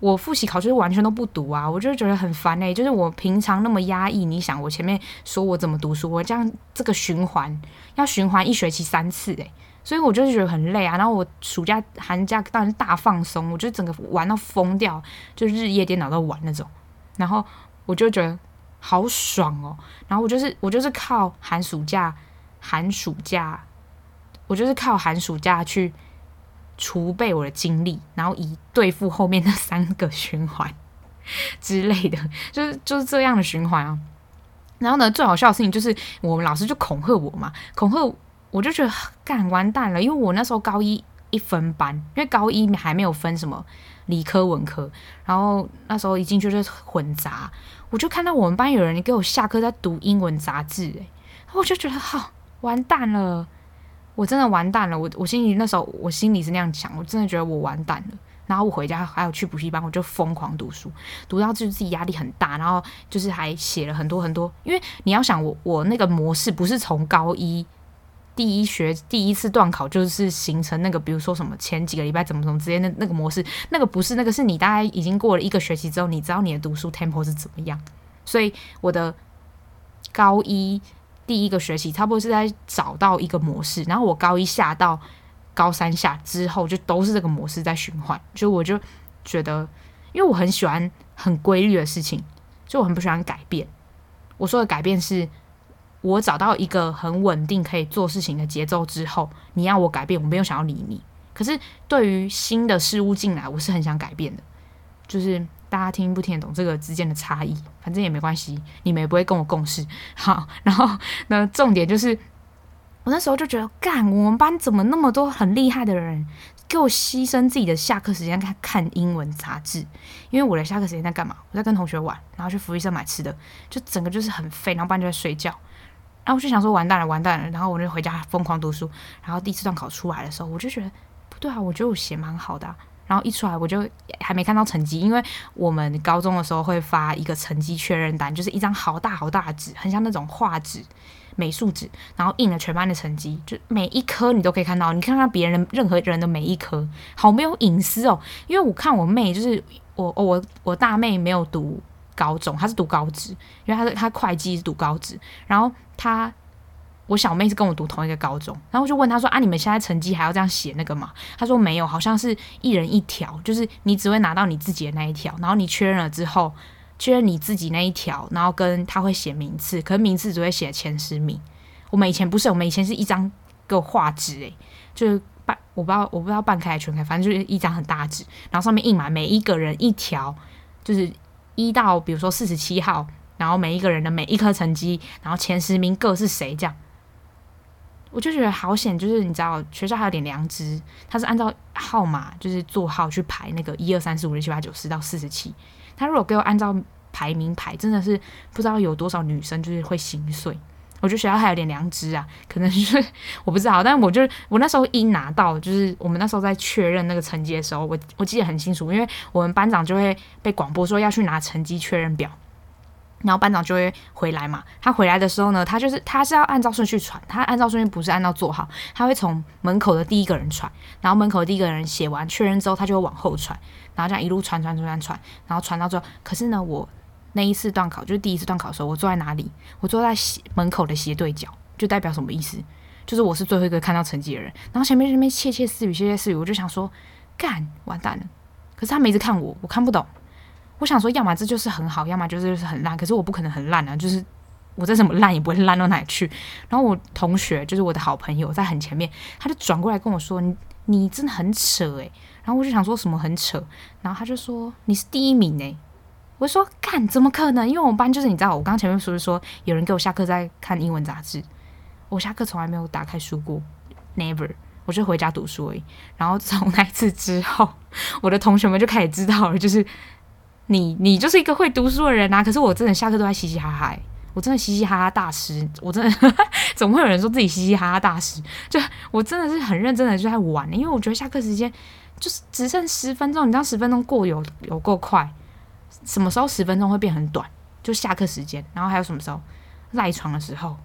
我复习考试完全都不读啊，我就觉得很烦诶、欸。就是我平常那么压抑，你想我前面说我怎么读书，我这样这个循环要循环一学期三次诶、欸。所以我就是觉得很累啊。然后我暑假寒假当然是大放松，我就整个玩到疯掉，就日夜颠倒到玩那种。然后我就觉得。好爽哦！然后我就是我就是靠寒暑假，寒暑假，我就是靠寒暑假去储备我的精力，然后以对付后面那 <laughs> 三个循环 <laughs> 之类的，就是就是这样的循环啊。然后呢，最好笑的事情就是我们老师就恐吓我嘛，恐吓我就觉得干完蛋了，因为我那时候高一一分班，因为高一还没有分什么理科文科，然后那时候一进去就是混杂。我就看到我们班有人给我下课在读英文杂志，诶，我就觉得好完蛋了，我真的完蛋了。我我心里那时候我心里是那样想，我真的觉得我完蛋了。然后我回家还有去补习班，我就疯狂读书，读到就是自己压力很大，然后就是还写了很多很多。因为你要想我我那个模式不是从高一。第一学第一次段考就是形成那个，比如说什么前几个礼拜怎么怎么之间的那个模式，那个不是那个是你大概已经过了一个学期之后，你知道你的读书 tempo 是怎么样。所以我的高一第一个学期差不多是在找到一个模式，然后我高一下到高三下之后就都是这个模式在循环。就我就觉得，因为我很喜欢很规律的事情，就我很不喜欢改变。我说的改变是。我找到一个很稳定可以做事情的节奏之后，你要我改变，我没有想要理你。可是对于新的事物进来，我是很想改变的。就是大家听不听得懂这个之间的差异？反正也没关系，你们也不会跟我共事。<laughs> 好，然后那重点就是，我那时候就觉得，干，我们班怎么那么多很厉害的人，给我牺牲自己的下课时间看看英文杂志？因为我的下课时间在干嘛？我在跟同学玩，然后去福利社买吃的，就整个就是很废，然后不然就在睡觉。然后我就想说完蛋了，完蛋了。然后我就回家疯狂读书。然后第一次段考出来的时候，我就觉得不对啊，我觉得我写蛮好的啊。然后一出来，我就还没看到成绩，因为我们高中的时候会发一个成绩确认单，就是一张好大好大的纸，很像那种画纸、美术纸，然后印了全班的成绩，就每一科你都可以看到，你看看别人任何人的每一科，好没有隐私哦。因为我看我妹，就是我我我大妹没有读。高中，她是读高职，因为她是她会计读高职，然后她我小妹是跟我读同一个高中，然后我就问她说啊，你们现在成绩还要这样写那个吗？她说没有，好像是一人一条，就是你只会拿到你自己的那一条，然后你确认了之后，确认你自己那一条，然后跟他会写名次，可是名次只会写前十名。我们以前不是，我们以前是一张个画纸，诶，就是半我不知道我不知道半开全开，反正就是一张很大纸，然后上面印满每一个人一条，就是。一到比如说四十七号，然后每一个人的每一科成绩，然后前十名各是谁这样，我就觉得好险，就是你知道学校还有点良知，他是按照号码就是座号去排那个一二三四五六七八九十到四十七，他如果给我按照排名排，真的是不知道有多少女生就是会心碎。我觉得学校还有点良知啊，可能就是 <laughs> 我不知道，但我就我那时候一拿到，就是我们那时候在确认那个成绩的时候，我我记得很清楚，因为我们班长就会被广播说要去拿成绩确认表，然后班长就会回来嘛。他回来的时候呢，他就是他是要按照顺序传，他按照顺序不是按照座号，他会从门口的第一个人传，然后门口的第一个人写完确认之后，他就会往后传，然后这样一路传传传传传，然后传到最后。可是呢，我。那一次段考就是第一次段考的时候，我坐在哪里？我坐在斜门口的斜对角，就代表什么意思？就是我是最后一个看到成绩的人。然后前面那边窃窃私语，窃窃私语，我就想说，干完蛋了。可是他没一直看我，我看不懂。我想说，要么这就是很好，要么就是就是很烂。可是我不可能很烂啊，就是我再怎么烂也不会烂到哪里去。然后我同学就是我的好朋友在很前面，他就转过来跟我说：“你你真的很扯诶。”然后我就想说什么很扯，然后他就说：“你是第一名诶。”我说干，怎么可能？因为我们班就是你知道，我刚前面说是说有人给我下课在看英文杂志，我下课从来没有打开书过，never。我就回家读书而已。然后从那一次之后，我的同学们就开始知道了，就是你你就是一个会读书的人啊。可是我真的下课都在嘻嘻哈哈，我真的嘻嘻哈哈大师，我真的 <laughs> 怎么会有人说自己嘻嘻哈哈大师？就我真的是很认真的就在玩，因为我觉得下课时间就是只剩十分钟，你知道十分钟过有有够快，什么时候十分钟会变很短？就下课时间，然后还有什么时候赖床的时候，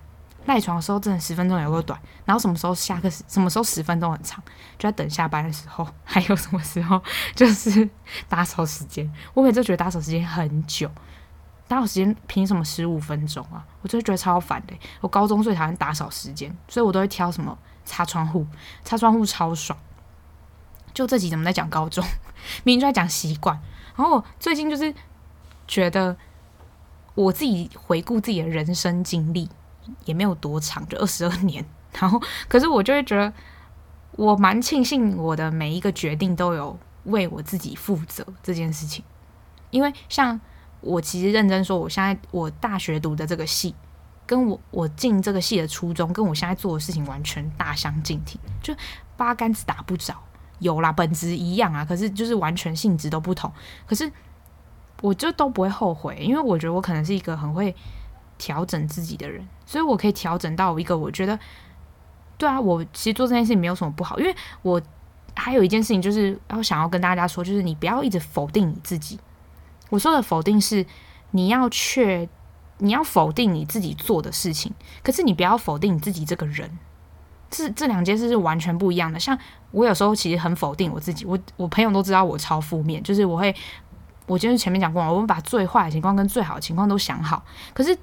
赖床的时候真的十分钟有够短，然后什么时候下课，什么时候十分钟很长，就在等下班的时候，还有什么时候 <laughs> 就是打扫时间，我每次觉得打扫时间很久，打扫时间凭什么十五分钟啊？我就觉得超烦的。我高中最讨厌打扫时间，所以我都会挑什么擦窗户，擦窗户超爽。就这集怎么在讲高中，<laughs> 明明就在讲习惯，然后我最近就是觉得。我自己回顾自己的人生经历，也没有多长，就二十二 <laughs> 年。然后，可是我就会觉得，我蛮庆幸我的每一个决定都有为我自己负责这件事情。因为像我其实认真说，我现在我大学读的这个系，跟我我进这个系的初衷，跟我现在做的事情完全大相径庭，就八竿子打不着。有啦，本质一样啊，可是就是完全性质都不同。可是。我就都不会后悔，因为我觉得我可能是一个很会调整自己的人，所以我可以调整到一个我觉得，对啊，我其实做这件事情没有什么不好。因为我还有一件事情就是要想要跟大家说，就是你不要一直否定你自己。我说的否定是你要确，你要否定你自己做的事情，可是你不要否定你自己这个人。这这两件事是完全不一样的。像我有时候其实很否定我自己，我我朋友都知道我超负面，就是我会。我就是前面讲过，我们把最坏的情况跟最好的情况都想好。可是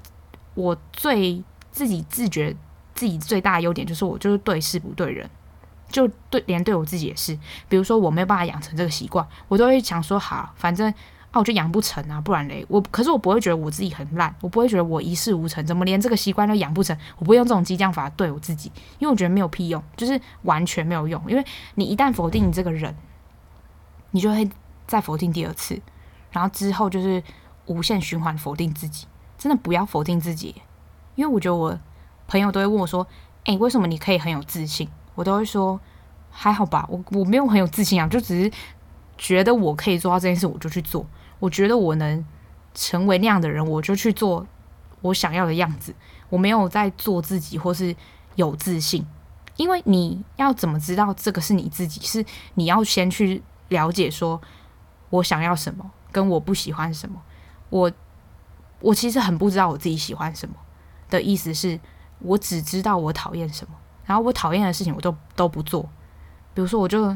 我最自己自觉自己最大的优点就是我就是对事不对人，就对连对我自己也是。比如说我没有办法养成这个习惯，我都会想说好，反正啊我就养不成啊，不然嘞我。可是我不会觉得我自己很烂，我不会觉得我一事无成，怎么连这个习惯都养不成？我不会用这种激将法对我自己，因为我觉得没有屁用，就是完全没有用。因为你一旦否定你这个人，你就会再否定第二次。然后之后就是无限循环否定自己，真的不要否定自己，因为我觉得我朋友都会问我说：“诶，为什么你可以很有自信？”我都会说：“还好吧，我我没有很有自信啊，就只是觉得我可以做到这件事，我就去做。我觉得我能成为那样的人，我就去做我想要的样子。我没有在做自己或是有自信，因为你要怎么知道这个是你自己？是你要先去了解说我想要什么。”跟我不喜欢什么，我我其实很不知道我自己喜欢什么的意思是，我只知道我讨厌什么，然后我讨厌的事情我都都不做。比如说，我就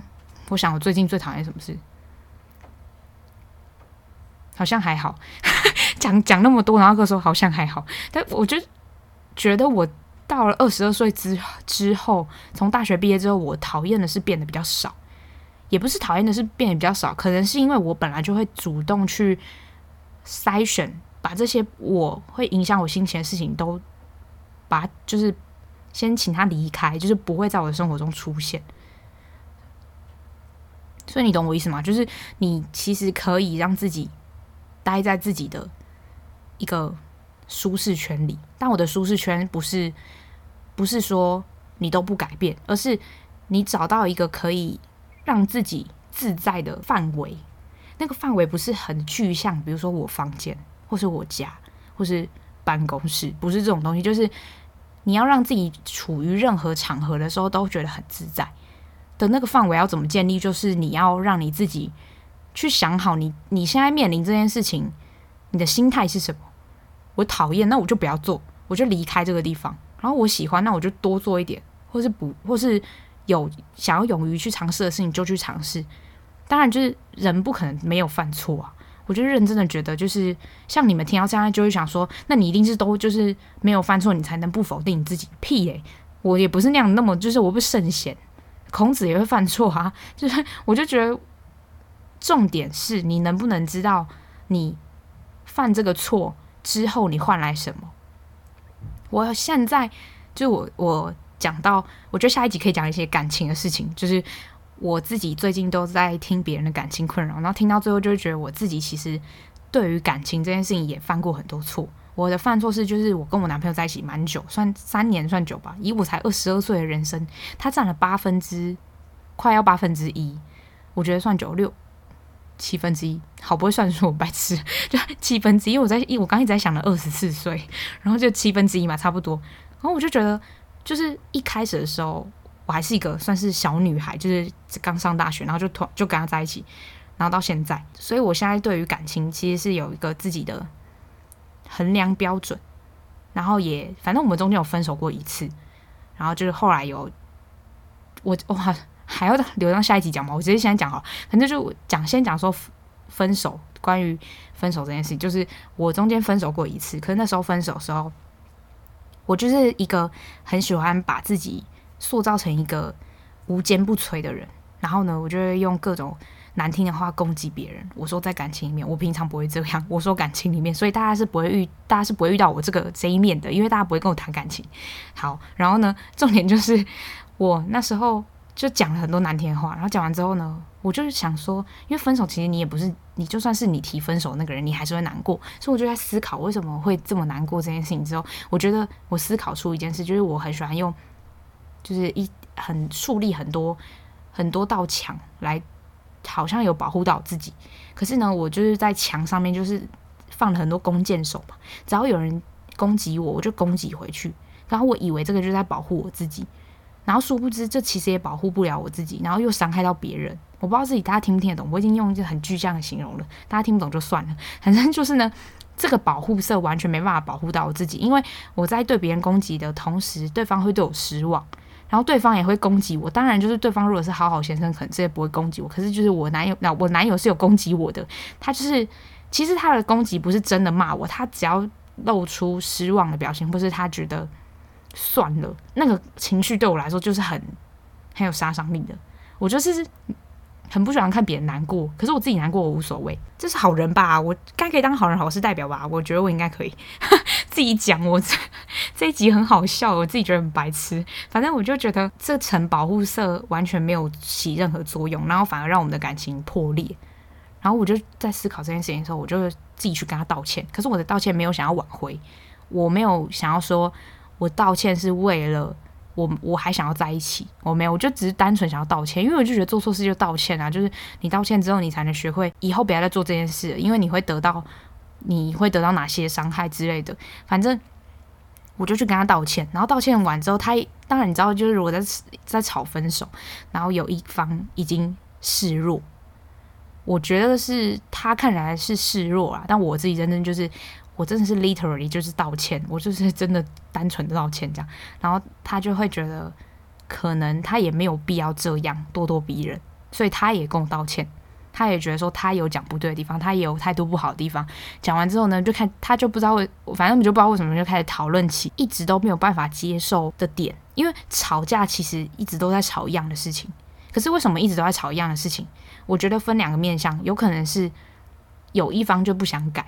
我想我最近最讨厌什么事，好像还好，<laughs> 讲讲那么多，然后跟我说好像还好，但我就觉得我到了二十二岁之之后，从大学毕业之后，我讨厌的事变得比较少。也不是讨厌的是变得比较少，可能是因为我本来就会主动去筛选，把这些我会影响我心情的事情都把，就是先请他离开，就是不会在我的生活中出现。所以你懂我意思吗？就是你其实可以让自己待在自己的一个舒适圈里，但我的舒适圈不是不是说你都不改变，而是你找到一个可以。让自己自在的范围，那个范围不是很具象，比如说我房间，或是我家，或是办公室，不是这种东西。就是你要让自己处于任何场合的时候都觉得很自在的那个范围要怎么建立？就是你要让你自己去想好你，你现在面临这件事情，你的心态是什么？我讨厌，那我就不要做，我就离开这个地方。然后我喜欢，那我就多做一点，或是不，或是。有想要勇于去尝试的事情就去尝试，当然就是人不可能没有犯错啊。我就认真的觉得，就是像你们听到这样就会想说，那你一定是都就是没有犯错，你才能不否定你自己。屁欸，我也不是那样，那么就是我不圣贤，孔子也会犯错啊。就是我就觉得，重点是你能不能知道你犯这个错之后你换来什么。我现在就我我。讲到，我觉得下一集可以讲一些感情的事情，就是我自己最近都在听别人的感情困扰，然后听到最后就会觉得我自己其实对于感情这件事情也犯过很多错。我的犯错是就是我跟我男朋友在一起蛮久，算三年算久吧，以我才二十二岁的人生，他占了八分之快要八分之一，我觉得算九六七分之一，好不会算数，我白痴，就七分之一，我在我刚一直在想了二十四岁，然后就七分之一嘛，差不多，然后我就觉得就是一开始的时候。我还是一个算是小女孩，就是刚上大学，然后就突就跟他在一起，然后到现在，所以我现在对于感情其实是有一个自己的衡量标准，然后也反正我们中间有分手过一次，然后就是后来有我我还还要留到下一集讲嘛，我直接现在讲好，反正就讲先讲说分手，关于分手这件事情，就是我中间分手过一次，可是那时候分手的时候，我就是一个很喜欢把自己。塑造成一个无坚不摧的人，然后呢，我就会用各种难听的话攻击别人。我说在感情里面，我平常不会这样。我说感情里面，所以大家是不会遇，大家是不会遇到我这个这一面的，因为大家不会跟我谈感情。好，然后呢，重点就是我那时候就讲了很多难听的话，然后讲完之后呢，我就是想说，因为分手其实你也不是，你就算是你提分手那个人，你还是会难过。所以我就在思考为什么会这么难过这件事情之后，我觉得我思考出一件事，就是我很喜欢用。就是一很树立很多很多道墙来，好像有保护到自己。可是呢，我就是在墙上面就是放了很多弓箭手嘛，只要有人攻击我，我就攻击回去。然后我以为这个就在保护我自己，然后殊不知这其实也保护不了我自己，然后又伤害到别人。我不知道自己大家听不听得懂，我已经用一个很具象的形容了，大家听不懂就算了。反正就是呢，这个保护色完全没办法保护到我自己，因为我在对别人攻击的同时，对方会对我失望。然后对方也会攻击我，当然就是对方如果是好好先生，可能这些不会攻击我。可是就是我男友，那我男友是有攻击我的，他就是其实他的攻击不是真的骂我，他只要露出失望的表情，或是他觉得算了，那个情绪对我来说就是很很有杀伤力的。我就是很不喜欢看别人难过，可是我自己难过我无所谓，这是好人吧？我该可以当好人好事代表吧？我觉得我应该可以。<laughs> 自己讲我这 <laughs> 这一集很好笑，我自己觉得很白痴。反正我就觉得这层保护色完全没有起任何作用，然后反而让我们的感情破裂。然后我就在思考这件事情的时候，我就自己去跟他道歉。可是我的道歉没有想要挽回，我没有想要说我道歉是为了我我还想要在一起，我没有，我就只是单纯想要道歉，因为我就觉得做错事就道歉啊，就是你道歉之后，你才能学会以后不要再做这件事，因为你会得到。你会得到哪些伤害之类的？反正我就去跟他道歉，然后道歉完之后，他当然你知道，就是如果在在吵分手，然后有一方已经示弱，我觉得是他看起来是示弱啊，但我自己真正就是我真的是 literally 就是道歉，我就是 <laughs> 真的单纯的道歉这样，然后他就会觉得可能他也没有必要这样咄咄逼人，所以他也跟我道歉。他也觉得说他有讲不对的地方，他也有态度不好的地方。讲完之后呢，就看他就不知道为，反正我就不知道为什么就开始讨论起一直都没有办法接受的点。因为吵架其实一直都在吵一样的事情，可是为什么一直都在吵一样的事情？我觉得分两个面向，有可能是有一方就不想改。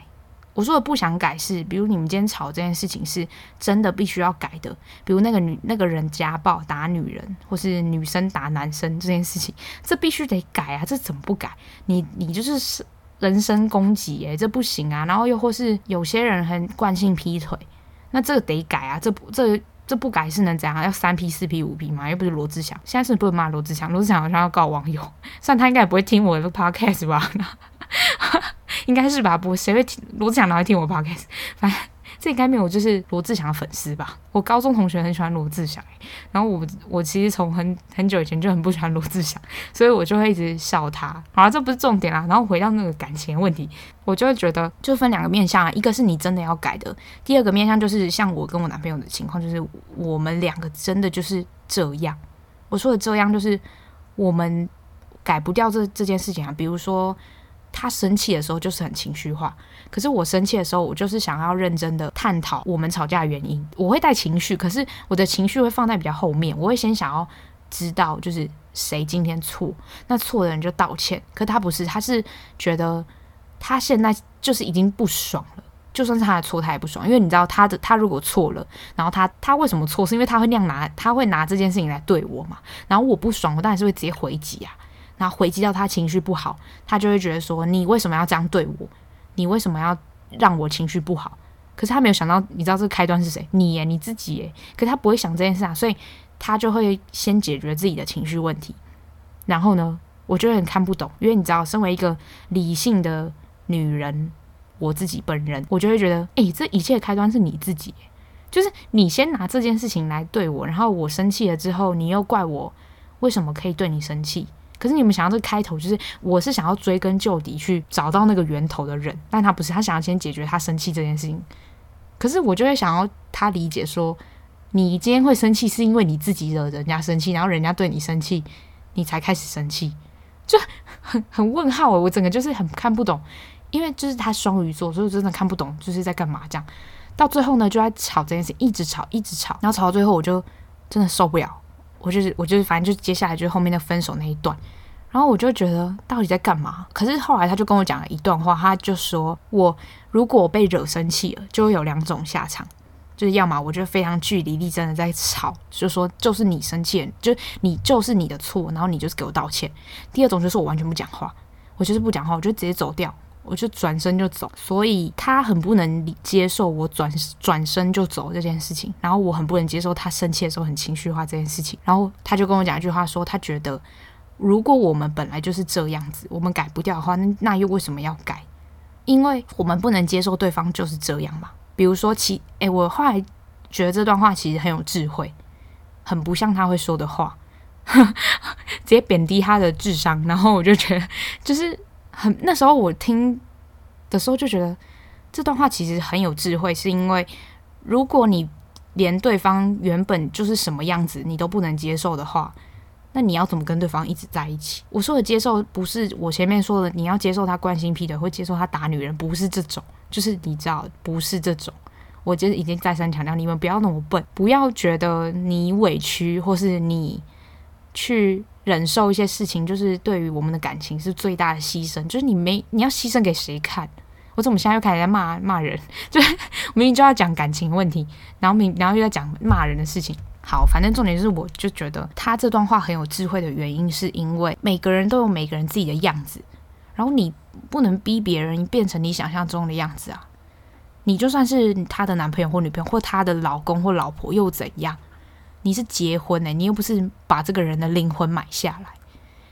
我说的不想改是，比如你们今天吵这件事情是真的必须要改的，比如那个女那个人家暴打女人，或是女生打男生这件事情，这必须得改啊！这怎么不改？你你就是人身攻击诶，这不行啊！然后又或是有些人很惯性劈腿，那这个得改啊！这不这这不改是能怎样？要三劈四劈五劈吗？又不是罗志祥，现在是不是不能骂罗志祥？罗志祥好像要告网友，<laughs> 算他应该也不会听我的 podcast 吧。<laughs> 应该是吧，不，谁会听罗志祥哪会听我 podcast？反正这应该没有，就是罗志祥的粉丝吧。我高中同学很喜欢罗志祥，然后我我其实从很很久以前就很不喜欢罗志祥，所以我就会一直笑他。好了，这不是重点啦。然后回到那个感情问题，我就会觉得就分两个面向啊，一个是你真的要改的，第二个面向就是像我跟我男朋友的情况，就是我们两个真的就是这样。我说的这样就是我们改不掉这这件事情啊，比如说。他生气的时候就是很情绪化，可是我生气的时候，我就是想要认真的探讨我们吵架的原因。我会带情绪，可是我的情绪会放在比较后面。我会先想要知道就是谁今天错，那错的人就道歉。可他不是，他是觉得他现在就是已经不爽了，就算是他的错，他也不爽。因为你知道他的，他如果错了，然后他他为什么错？是因为他会那样拿，他会拿这件事情来对我嘛。然后我不爽，我当然是会直接回击啊。然后回击到他情绪不好，他就会觉得说：“你为什么要这样对我？你为什么要让我情绪不好？”可是他没有想到，你知道这个开端是谁？你耶，你自己耶。可是他不会想这件事啊，所以他就会先解决自己的情绪问题。然后呢，我就很看不懂，因为你知道，身为一个理性的女人，我自己本人，我就会觉得，诶，这一切开端是你自己，就是你先拿这件事情来对我，然后我生气了之后，你又怪我为什么可以对你生气。可是你们想要这个开头，就是我是想要追根究底去找到那个源头的人，但他不是，他想要先解决他生气这件事情。可是我就会想要他理解说，你今天会生气是因为你自己惹人家生气，然后人家对你生气，你才开始生气，就很很问号。我整个就是很看不懂，因为就是他双鱼座，所以我真的看不懂就是在干嘛这样。到最后呢，就在吵这件事，一直吵，一直吵，然后吵到最后，我就真的受不了。我就是我就是反正就接下来就是后面的分手那一段，然后我就觉得到底在干嘛？可是后来他就跟我讲了一段话，他就说我如果被惹生气了，就会有两种下场，就是要么我就非常据理力争的在吵，就说就是你生气，就你就是你的错，然后你就是给我道歉。第二种就是我完全不讲话，我就是不讲话，我就直接走掉。我就转身就走，所以他很不能接受我转转身就走这件事情，然后我很不能接受他生气的时候很情绪化这件事情，然后他就跟我讲一句话说，他觉得如果我们本来就是这样子，我们改不掉的话，那那又为什么要改？因为我们不能接受对方就是这样嘛。比如说其，其诶，我后来觉得这段话其实很有智慧，很不像他会说的话，<laughs> 直接贬低他的智商，然后我就觉得就是。很那时候我听的时候就觉得这段话其实很有智慧，是因为如果你连对方原本就是什么样子你都不能接受的话，那你要怎么跟对方一直在一起？我说的接受不是我前面说的你要接受他惯性癖的，会接受他打女人，不是这种，就是你知道不是这种。我觉得已经再三强调，你们不要那么笨，不要觉得你委屈或是你去。忍受一些事情，就是对于我们的感情是最大的牺牲。就是你没你要牺牲给谁看？我怎么现在又开始在骂骂人？<laughs> 就明明就要讲感情问题，然后明然后又在讲骂人的事情。好，反正重点是，我就觉得他这段话很有智慧的原因，是因为每个人都有每个人自己的样子，然后你不能逼别人变成你想象中的样子啊。你就算是他的男朋友或女朋友，或他的老公或老婆又怎样？你是结婚呢、你又不是把这个人的灵魂买下来，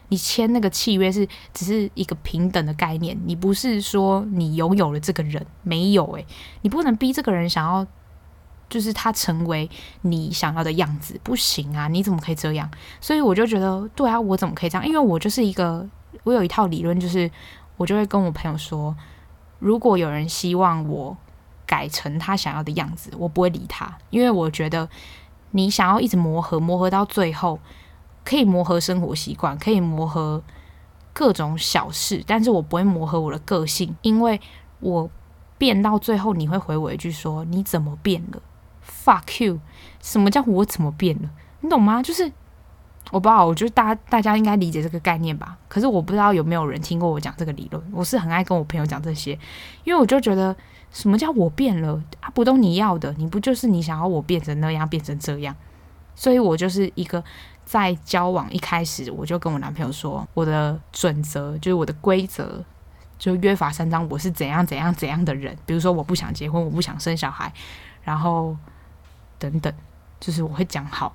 你签那个契约是只是一个平等的概念，你不是说你拥有了这个人，没有诶、你不能逼这个人想要，就是他成为你想要的样子，不行啊！你怎么可以这样？所以我就觉得，对啊，我怎么可以这样？因为我就是一个，我有一套理论，就是我就会跟我朋友说，如果有人希望我改成他想要的样子，我不会理他，因为我觉得。你想要一直磨合，磨合到最后，可以磨合生活习惯，可以磨合各种小事，但是我不会磨合我的个性，因为我变到最后，你会回我一句说：“你怎么变了？”Fuck you！什么叫我怎么变了？你懂吗？就是我不知道，我觉得大家大家应该理解这个概念吧。可是我不知道有没有人听过我讲这个理论。我是很爱跟我朋友讲这些，因为我就觉得。什么叫我变了？啊，不都你要的？你不就是你想要我变成那样，变成这样？所以我就是一个在交往一开始，我就跟我男朋友说，我的准则就是我的规则，就约法三章，我是怎样怎样怎样的人。比如说，我不想结婚，我不想生小孩，然后等等，就是我会讲好。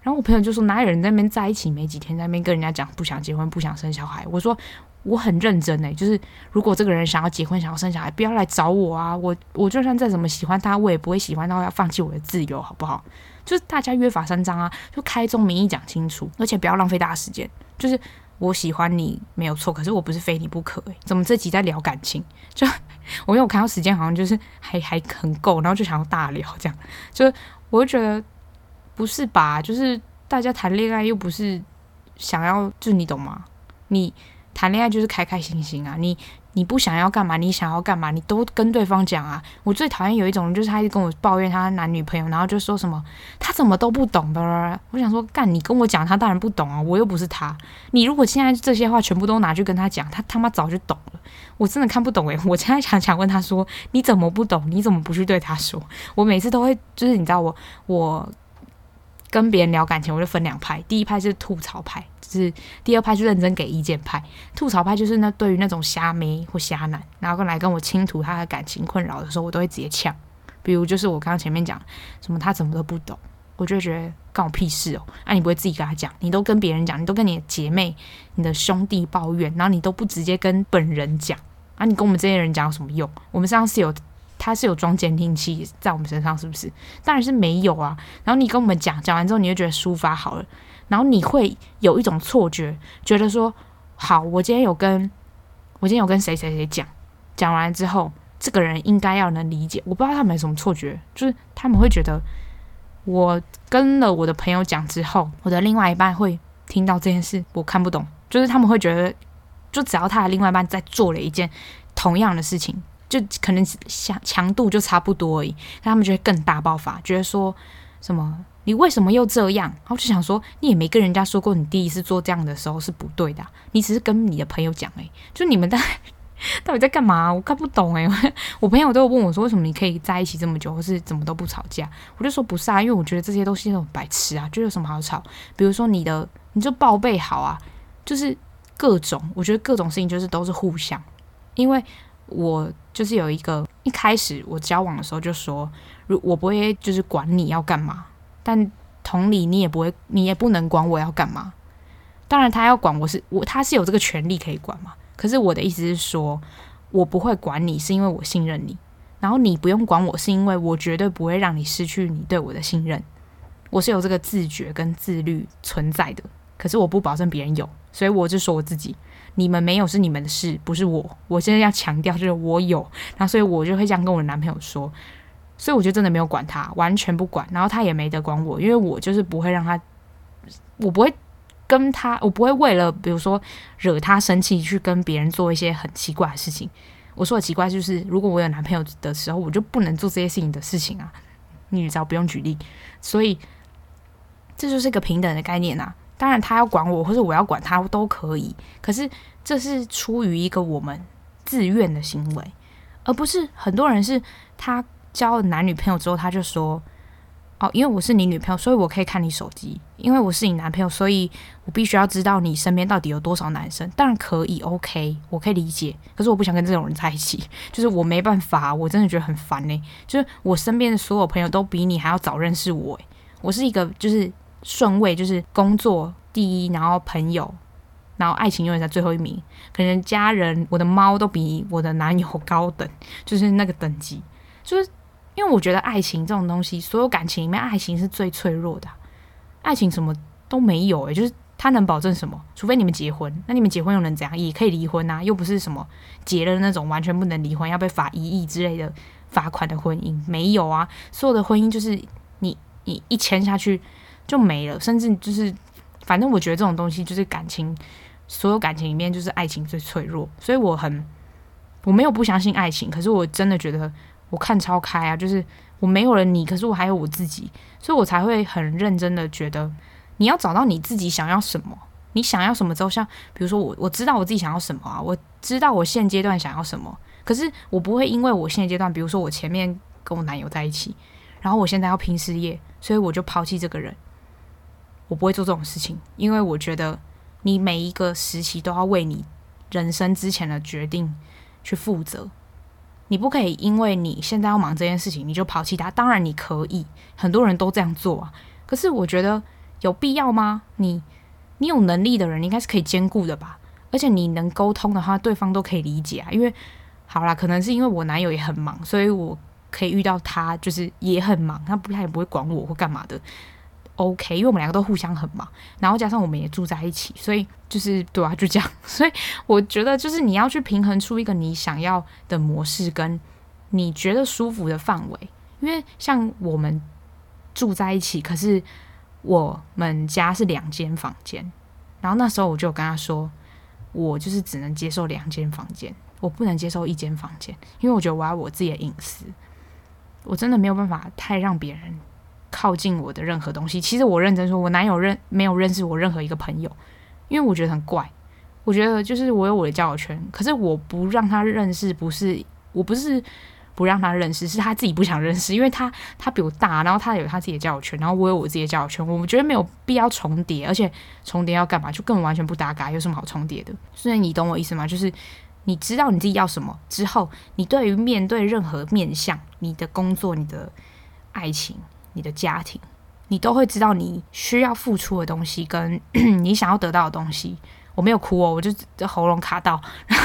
然后我朋友就说，哪有人在那边在一起没几天，在那边跟人家讲不想结婚，不想生小孩？我说。我很认真诶，就是如果这个人想要结婚，想要生小孩，不要来找我啊！我我就算再怎么喜欢他，我也不会喜欢到要放弃我的自由，好不好？就是大家约法三章啊，就开宗明义讲清楚，而且不要浪费大家时间。就是我喜欢你没有错，可是我不是非你不可诶。怎么这集在聊感情？就我因为我看到时间好像就是还还很够，然后就想要大聊这样。就我就觉得不是吧？就是大家谈恋爱又不是想要，就是你懂吗？你。谈恋爱就是开开心心啊！你你不想要干嘛？你想要干嘛？你都跟对方讲啊！我最讨厌有一种人，就是他一直跟我抱怨他男女朋友，然后就说什么他怎么都不懂的。我想说，干你跟我讲，他当然不懂啊！我又不是他。你如果现在这些话全部都拿去跟他讲，他他妈早就懂了。我真的看不懂诶，我现在想想问他说，你怎么不懂？你怎么不去对他说？我每次都会，就是你知道我我。跟别人聊感情，我就分两派。第一派是吐槽派，就是第二派是认真给意见派。吐槽派就是那对于那种瞎妹或瞎男，然后过来跟我倾吐他的感情困扰的时候，我都会直接呛，比如就是我刚刚前面讲什么他怎么都不懂，我就觉得干我屁事哦。<laughs> 啊，你不会自己跟他讲，你都跟别人讲，你都跟你的姐妹、你的兄弟抱怨，然后你都不直接跟本人讲啊？你跟我们这些人讲有什么用？我们上是有他是有装监听器在我们身上，是不是？当然是没有啊。然后你跟我们讲讲完之后，你就觉得抒发好了，然后你会有一种错觉，觉得说好，我今天有跟我今天有跟谁谁谁讲，讲完之后。这个人应该要能理解，我不知道他们有什么错觉，就是他们会觉得我跟了我的朋友讲之后，我的另外一半会听到这件事，我看不懂，就是他们会觉得，就只要他的另外一半在做了一件同样的事情，就可能强强度就差不多而已，但他们就会更大爆发，觉得说什么你为什么又这样？然后就想说你也没跟人家说过你第一次做这样的时候是不对的，你只是跟你的朋友讲诶，就你们在。到底在干嘛？我看不懂哎！我朋友都有问我说，为什么你可以在一起这么久，或是怎么都不吵架？我就说不是啊，因为我觉得这些东西都很白痴啊，就有什么好吵？比如说你的，你就报备好啊，就是各种，我觉得各种事情就是都是互相。因为我就是有一个一开始我交往的时候就说，如我不会就是管你要干嘛，但同理你也不会，你也不能管我要干嘛。当然他要管我是我，他是有这个权利可以管嘛。可是我的意思是说，我不会管你，是因为我信任你。然后你不用管我，是因为我绝对不会让你失去你对我的信任。我是有这个自觉跟自律存在的。可是我不保证别人有，所以我就说我自己，你们没有是你们的事，不是我。我现在要强调就是我有，然后所以我就会这样跟我男朋友说。所以我就真的没有管他，完全不管。然后他也没得管我，因为我就是不会让他，我不会。跟他，我不会为了比如说惹他生气去跟别人做一些很奇怪的事情。我说的奇怪就是，如果我有男朋友的时候，我就不能做这些事情的事情啊。你只要不用举例，所以这就是一个平等的概念啊。当然，他要管我，或者我要管他都可以。可是这是出于一个我们自愿的行为，而不是很多人是他交了男女朋友之后，他就说。哦，因为我是你女朋友，所以我可以看你手机。因为我是你男朋友，所以我必须要知道你身边到底有多少男生。当然可以，OK，我可以理解。可是我不想跟这种人在一起，就是我没办法，我真的觉得很烦呢。就是我身边的所有朋友都比你还要早认识我，我是一个就是顺位，就是工作第一，然后朋友，然后爱情永远在最后一名。可能家人，我的猫都比我的男友高等，就是那个等级，就是。因为我觉得爱情这种东西，所有感情里面，爱情是最脆弱的。爱情什么都没有，诶，就是他能保证什么？除非你们结婚，那你们结婚又能怎样？也可以离婚啊，又不是什么结了那种完全不能离婚，要被罚一亿之类的罚款的婚姻，没有啊。所有的婚姻就是你你一签下去就没了，甚至就是反正我觉得这种东西就是感情，所有感情里面就是爱情最脆弱。所以我很我没有不相信爱情，可是我真的觉得。我看超开啊，就是我没有了你，可是我还有我自己，所以我才会很认真的觉得，你要找到你自己想要什么，你想要什么之后，像比如说我我知道我自己想要什么啊，我知道我现阶段想要什么，可是我不会因为我现阶段，比如说我前面跟我男友在一起，然后我现在要拼事业，所以我就抛弃这个人，我不会做这种事情，因为我觉得你每一个时期都要为你人生之前的决定去负责。你不可以因为你现在要忙这件事情，你就抛弃他。当然你可以，很多人都这样做啊。可是我觉得有必要吗？你你有能力的人，应该是可以兼顾的吧？而且你能沟通的话，对方都可以理解啊。因为好啦，可能是因为我男友也很忙，所以我可以遇到他，就是也很忙，他不他也不会管我或干嘛的。OK，因为我们两个都互相很忙，然后加上我们也住在一起，所以就是对啊，就这样。<laughs> 所以我觉得就是你要去平衡出一个你想要的模式，跟你觉得舒服的范围。因为像我们住在一起，可是我们家是两间房间，然后那时候我就跟他说，我就是只能接受两间房间，我不能接受一间房间，因为我觉得我要我自己的隐私，我真的没有办法太让别人。靠近我的任何东西，其实我认真说，我男友认没有认识我任何一个朋友，因为我觉得很怪。我觉得就是我有我的交友圈，可是我不让他认识，不是我不是不让他认识，是他自己不想认识，因为他他比我大，然后他有他自己的交友圈，然后我有我自己的交友圈，我们觉得没有必要重叠，而且重叠要干嘛？就根本完全不搭嘎，有什么好重叠的？所以你懂我意思吗？就是你知道你自己要什么之后，你对于面对任何面向，你的工作、你的爱情、你的家庭，你都会知道你需要付出的东西跟 <clears throat> 你想要得到的东西。我没有哭哦，我就喉咙卡到，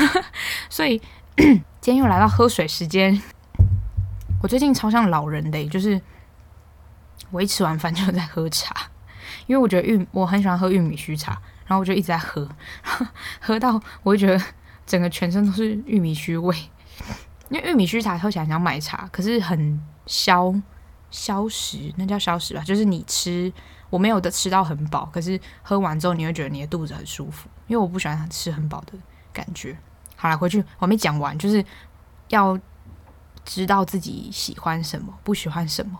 <laughs> 所以 <clears throat> 今天又来到喝水时间。我最近超像老人的，就是我一吃完饭就在喝茶，因为我觉得玉我很喜欢喝玉米须茶，然后我就一直在喝，<laughs> 喝到我就觉得整个全身都是玉米须味。<laughs> 因为玉米须茶喝起来很像奶茶，可是很消消食，那叫消食吧，就是你吃我没有的吃到很饱，可是喝完之后你会觉得你的肚子很舒服，因为我不喜欢吃很饱的感觉。好了，回去我没讲完，就是要。知道自己喜欢什么，不喜欢什么，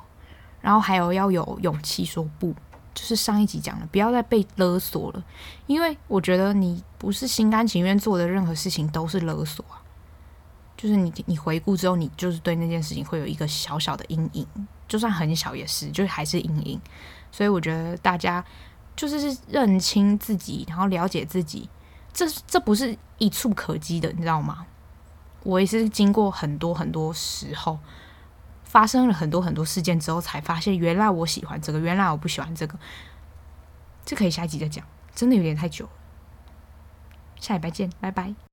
然后还有要有勇气说不，就是上一集讲的，不要再被勒索了。因为我觉得你不是心甘情愿做的任何事情都是勒索啊。就是你你回顾之后，你就是对那件事情会有一个小小的阴影，就算很小也是，就还是阴影。所以我觉得大家就是认清自己，然后了解自己，这这不是一触可及的，你知道吗？我也是经过很多很多时候，发生了很多很多事件之后，才发现原来我喜欢这个，原来我不喜欢这个。这可以下一集再讲，真的有点太久了。下礼拜见，拜拜。